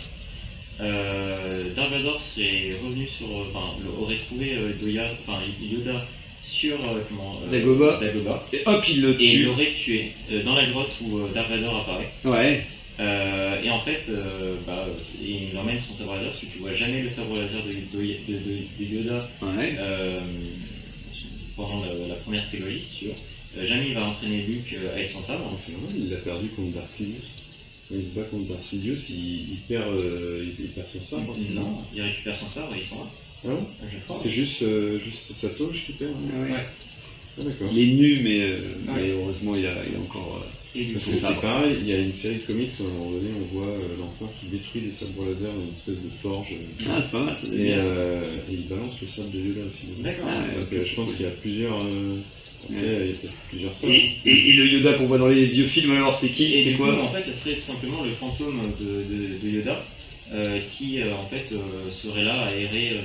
Euh, Darth Vader serait revenu sur, enfin, aurait trouvé Yoda, enfin, Yoda sur comment, Dagobah. Dagobah, Et hop il le et il tue. l'aurait tué dans la grotte où Darth Vader apparaît. Ouais. Euh, et en fait, euh, bah, il emmène son sabre laser, parce que tu vois jamais le sabre laser de, de- de- de- de Yoda Ouais. euh, pendant la, la première trilogie, tu. Euh, jamais il va entraîner Luke avec son sabre. Ah, c'est il a perdu contre Darth Sidious. Quand il se bat contre Darth Sidious, il, il perd, euh, il, il perd son sabre. Non, il récupère son sabre et il s'en va. Ah crois. C'est juste, euh, juste sa touche qui perd hein Ouais. Ah. Il est nu mais, euh, mais heureusement il a, il a encore. euh, Et Parce que ça c'est pareil, il y a une série de comics où à un moment donné on voit euh, l'empereur qui détruit des sabres laser dans une espèce de forge. euh, Ah c'est pas mal ça. et, et il balance le sabre de Yoda aussi. D'accord. Ah, Donc je pense qu'il y a plusieurs. après, Ouais. il y a peut-être plusieurs sabres. Et, et- et le Yoda qu'on voit dans les vieux films, alors c'est qui? C'est quoi? en fait, ce serait tout simplement le fantôme de, de- de Yoda euh, qui, euh, en fait, euh, serait là à errer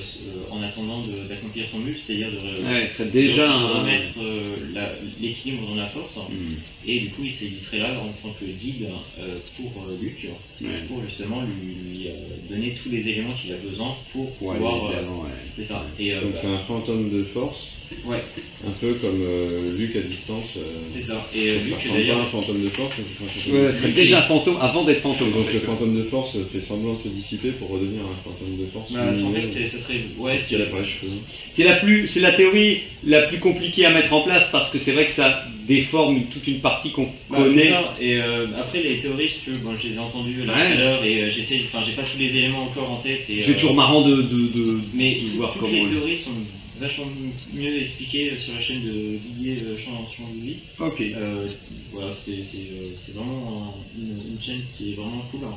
en attendant de- d'accomplir son but, c'est-à-dire de, Ouais, ce serait de- déjà de un. remettre euh, l'équilibre dans la force. Hmm. Et du coup, il, serait- il serait là en tant que guide euh, pour euh, Luke, Ouais. pour justement lui, lui, euh, donner tous les éléments qu'il a besoin pour Ouais, pouvoir. euh, c'est ça. Et euh, Donc c'est un fantôme de force, ouais, un peu comme euh, Luke à distance. euh, c'est ça. Et euh, pas à un d'ailleurs, fantôme de force, mais c'est un fantôme Ouais, déjà un fantôme avant d'être fantôme. en donc fait. le fantôme de force fait semblant de se dissiper pour redevenir un fantôme de force. bah, fait, c'est- serait ouais, la plus, c'est la théorie la plus compliquée à mettre en place parce que c'est vrai que ça déforme toute une partie qu'on Bah, connaît. ça. Et euh, après les théories, si tu veux, bon, je les ai entendues là Ouais. tout à l'heure et euh, j'essaie, enfin j'ai pas tous les éléments encore en tête. Et, C'est euh, toujours marrant de, de, de, Mais de voir toutes comment. les théories sont vachement mieux expliquées sur la chaîne de Didier euh, Champ-Louis. Ok. Euh, voilà, c'est c'est, euh, c'est vraiment un- une, une chaîne qui est vraiment cool hein,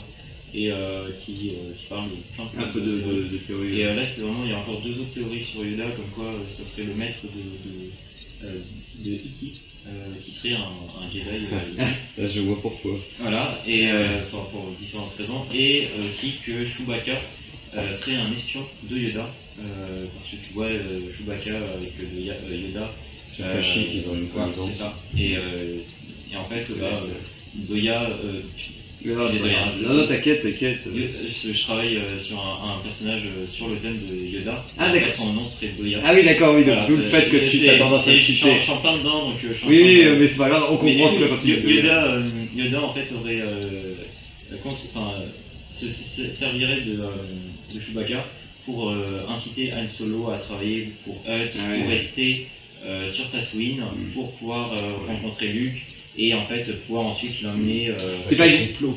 et euh, qui, euh, qui parle de Un peu de, de, de théorie. Et euh, là, c'est vraiment, il y a encore deux autres théories sur Yoda, comme quoi ça serait le maître de, de, de Iki, qui serait un, un Jedi. (laughs) Là je vois pourquoi. voilà, et pour, pour différentes raisons, et aussi que Chewbacca serait un espion de Yoda, parce que tu vois Chewbacca avec le Yoda. C'est pas chic, ils ont une c'est ça. Et, et en fait, Doya, Désolé, hein. non, non, t'inquiète, t'inquiète. je, je travaille euh, sur un, un personnage euh, sur le thème de Yoda. Ah, d'accord. Son nom serait Doya. Ah oui, d'accord, oui, donc Voilà, d'où le euh, fait que tu as tendance à le citer. je suis en plein dedans, donc je Oui, oui, mais c'est pas grave, on comprend que quand tu Yo- Yoda, Yoda en fait aurait enfin, se, se- servirait de, de Chewbacca pour euh, inciter Han Solo à travailler pour Hut, Ah ouais. pour rester euh, sur Tatooine, Mm. pour pouvoir euh, rencontrer Luke et en fait pouvoir ensuite l'emmener. euh, C'est pas,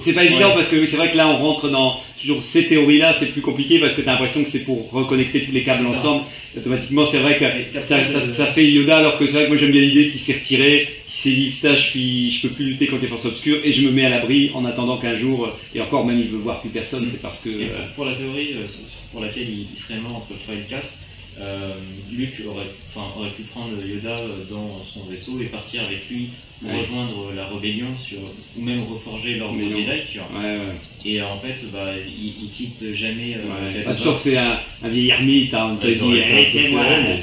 c'est pas évident Ouais. parce que c'est vrai que là on rentre dans toujours ces théories-là, c'est plus compliqué parce que tu as l'impression que c'est pour reconnecter tous les câbles ensemble. Et automatiquement, c'est vrai que ça, ça- ça fait Yoda alors que c'est vrai que moi j'aime bien l'idée qu'il s'est retiré, qu'il s'est dit putain, je suis, je peux plus lutter contre les forces obscures et je me mets à l'abri en attendant qu'un jour, et encore même il veut voir plus personne, c'est parce que. Et euh, pour, pour la théorie euh, pour laquelle il, il serait mort entre le 3 et le 4, euh, Luke aurait, pu prendre Yoda euh, dans son vaisseau et partir avec lui pour Ouais. rejoindre la rébellion sur, ou même reforger l'ordre. Jedi, tu vois. Ouais, ouais. Et euh, en fait, bah, il, il quitte jamais euh. Ah, sûr que c'est un, un vieil ermite, hein, dit,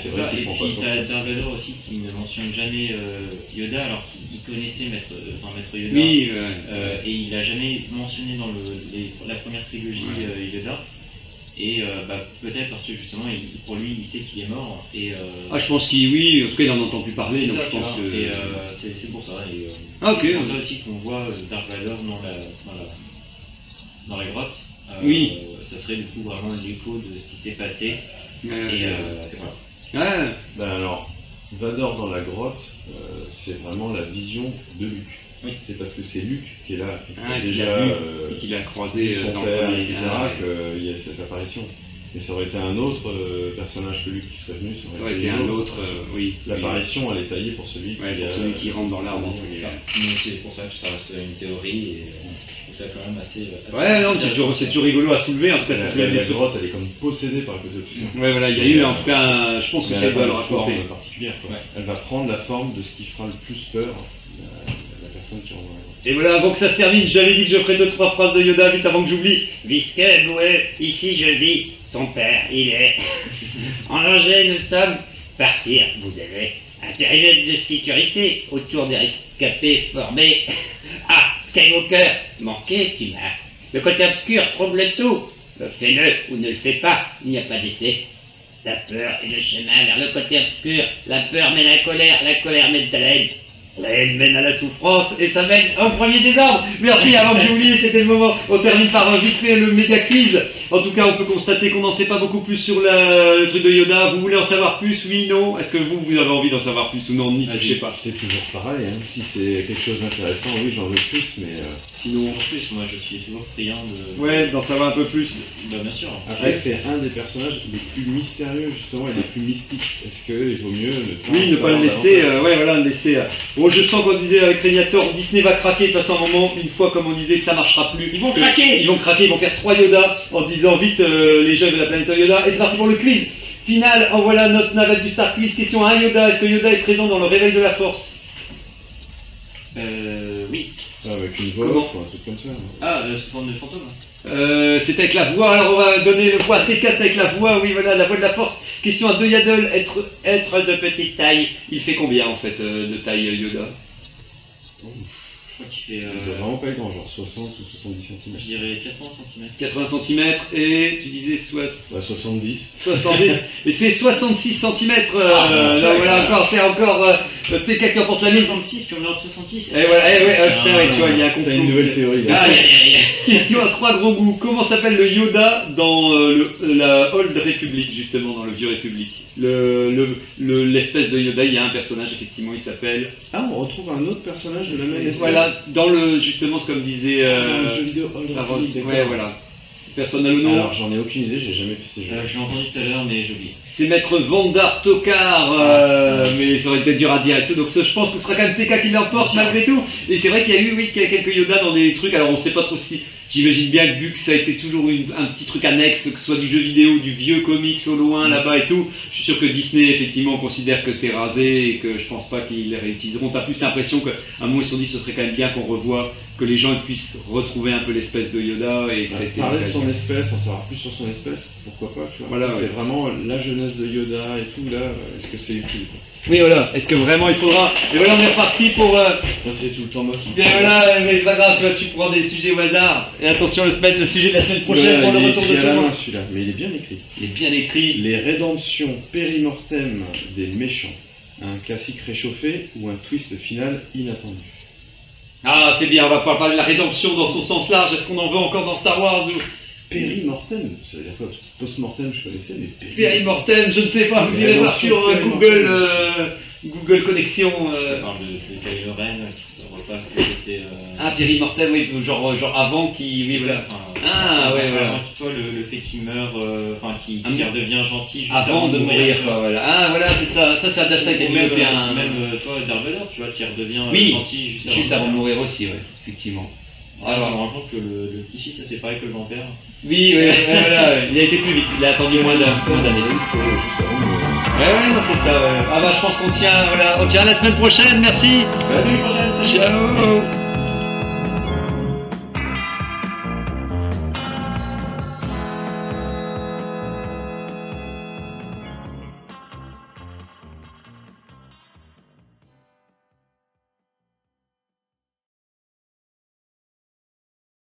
c'est ça, qu'il et pas puis t'as Darth Vader aussi qui ne mentionne jamais euh, Yoda alors qu'il connaissait Maître, euh, enfin, Maître Yoda. Oui. Euh, et il n'a jamais mentionné dans le, les- la première trilogie euh, Yoda. Et euh, bah, peut-être parce que justement, il- pour lui, il sait qu'il est mort. Et, euh, Ah, je pense qu'il, oui, en tout cas, il en entend plus parler, c'est donc ça, je pense que. Et euh, c'est c'est pour ça. Et, euh, Ah, ok. C'est pour ça aussi qu'on voit Darth Vader dans la, dans la, dans la grotte. Euh, Oui. Ça serait du coup vraiment l'écho de ce qui s'est passé. Et, euh, voilà. Ouais, Ben alors, Vador dans la grotte, euh, c'est vraiment la vision de Luke. Oui. C'est parce que c'est Luke qui est là, qui Ah, a qu'il déjà euh, et qu'il a croisé euh, son dans le père, etc., Ah, ouais. qu'il y a cette apparition. Mais ça aurait été un autre euh, personnage que Luke qui serait venu, Ça aurait été un autre, euh, oui. L'apparition, elle est taillée pour celui Ouais, qui, pour celui qui rentre dans l'arbre, C'est pour ça que ça reste une théorie et je trouve ça quand même assez. assez Ouais, non, c'est toujours, rigolo à soulever, en tout cas, ça La, la grotte, elle est comme possédée par le côté obscur. Ouais, voilà, il y a eu en tout cas, un- je pense que ça doit le une rapporter. Elle va prendre la forme de ce qui fera le plus peur Et voilà, avant que ça se termine, j'avais dit que je ferais deux, trois phrases de Yoda vite avant que j'oublie. Visquet, Boué, ici je vis. Ton père, il est. (laughs) En danger, nous sommes. Partir, vous devez. Un périmètre de sécurité autour des rescapés formés. (laughs) Ah, Skywalker, manqué, tu m'as. Le côté obscur trouble tout. Fais-le ou ne le fais pas, il n'y a pas d'essai. La peur est le chemin vers le côté obscur. La peur à la colère, la colère mène à la haine. La haine mène à la souffrance et ça mène au premier désordre. Merci, avant que j'oublie, c'était le moment. On termine par euh, vite fait le méga. En tout cas, on peut constater qu'on n'en sait pas beaucoup plus sur la- le truc de Yoda. Vous voulez en savoir plus Oui, non? Est-ce que vous, vous avez envie d'en savoir plus ou non? N'y Ah, touchez pas. C'est toujours pareil, hein. si c'est quelque chose d'intéressant, oui j'en veux plus, mais euh, Sinon, en plus, moi je suis toujours friand de. Ouais, d'en savoir un peu plus. Bah, bien sûr. après c'est un des personnages les plus mystérieux justement et les plus mystiques. Est-ce qu'il vaut mieux ne pas Oui, ne pas le laisser, euh, ouais, voilà, le laisser. euh. Bon, je sens qu'on disait avec Régnator, Disney va craquer de toute façon à un moment, une fois comme on disait que ça marchera plus. Ils vont Que- craquer Ils vont craquer, ils vont faire trois Yoda en disant vite euh, les jeux de la planète Yoda. Et c'est parti pour le quiz. Final, en voilà notre navette du Star Quiz. Question 1, Yoda, est-ce que Yoda est présent dans le réveil de la force Euh, oui. Ah, Avec une voix Comment un truc comme ça. non Ah, euh, sous forme de fantôme. euh, c'est avec la voix, alors on va donner le poids à T4 avec la voix, oui voilà, la voix de la force. Question à 2 Yaddle, être, être de petite taille, il fait combien en fait euh, de taille euh, Yoda? Crois qu'il fait. Il doit Euh, vraiment pas être grand, genre 60 ou 70 je cm. dirais 80 cm. 80 cm et tu disais soit Bah 70. 70, (laughs) et c'est 66 cm. Ah, là voilà encore, c'est encore euh, T4 qui emporte la mise. 66 comme l'ordre 66. Et voilà, eh ouais, euh, putain, ouais, tu vois, il y a un T'as complot. une nouvelle théorie là. Ah, (laughs) Question à trois gros goûts. Comment s'appelle le Yoda dans euh, le- la Old Republic, justement, dans le Vieux République? Le, le- le- L'espèce de Yoda, il y a un personnage, effectivement, il s'appelle. Ah, on retrouve un autre personnage de la même espèce. Voilà, dans le, justement, comme disait. Dans euh, le jeu vidéo ouais, voilà. Personne n'a le nom. Alors j'en ai aucune idée, j'ai jamais fait ces jeux. Euh, je l'ai entendu tout à l'heure, mais j'ai oublié. C'est Maître Vandar Tokar, euh, mais ça aurait été dur à dire et tout. Donc ça, je pense que ce sera quand même TK qui l'emporte malgré tout. Et c'est vrai qu'il y a eu, oui, quelques Yoda dans des trucs. Alors on sait pas trop si. J'imagine bien que vu que ça a été toujours une- un petit truc annexe, que ce soit du jeu vidéo, du vieux comics au loin là-bas et tout, je suis sûr que Disney effectivement considère que c'est rasé et que je pense pas qu'ils les réutiliseront. T'as plus l'impression qu'à un moment ils se sont dit ce serait quand même bien qu'on revoie, que les gens puissent retrouver un peu l'espèce de Yoda et que ça a été Parler de son espèce, en savoir plus sur son espèce, pourquoi pas, tu vois. Voilà, c'est ouais. vraiment la jeunesse de Yoda et tout, là, euh, est-ce que c'est utile Oui voilà, est-ce que vraiment il faudra. Et voilà, on est reparti pour. euh, c'est tout le temps moi qui. Bien voilà, mais c'est pas grave, toi, tu prends des sujets au hasard. Et attention, le, semaine, le sujet de la semaine prochaine pour le retour de la Thomas. main, celui-là, mais il est bien écrit. Il est bien écrit. Les rédemptions périmortem des méchants. Un classique réchauffé ou un twist final inattendu. Ah, c'est bien, on va pas parler de la rédemption dans son sens large. Est-ce qu'on en veut encore dans Star Wars ou Périmortem Ça veut dire quoi? Post-mortem, je connaissais, mais périmortem. Périmortem Je ne sais pas, vous irez voir sur euh, Google, euh, Google Connexion. Ça euh, parle de, de Kylo Ren qui ne pas ce que c'était. Euh, Ah, Périmortem, oui, genre, genre avant qui. Oui, voilà. enfin, Ah, ouais, voilà. Toi, le, le fait qu'il meurt, euh, enfin, qu'il Ah, redevient gentil juste Avant de mourir, quoi, voilà. Ah, voilà, c'est ça. Ça, c'est un Dassa qui a même, un. même euh, toi, Darth Vader, tu vois, qui redevient euh, Oui, gentil juste avant, Juste avant de mourir aussi, ouais, effectivement. Alors, je me rends compte que le, le petit-fils a fait pareil que le grand-père. Oui, oui, voilà, il a été plus vite, il a attendu moins d'années. Ouais, ouais, non, c'est ça. ouais. Ah bah, je pense qu'on tient, voilà, on tient la semaine prochaine, merci. Prochaine. Ciao.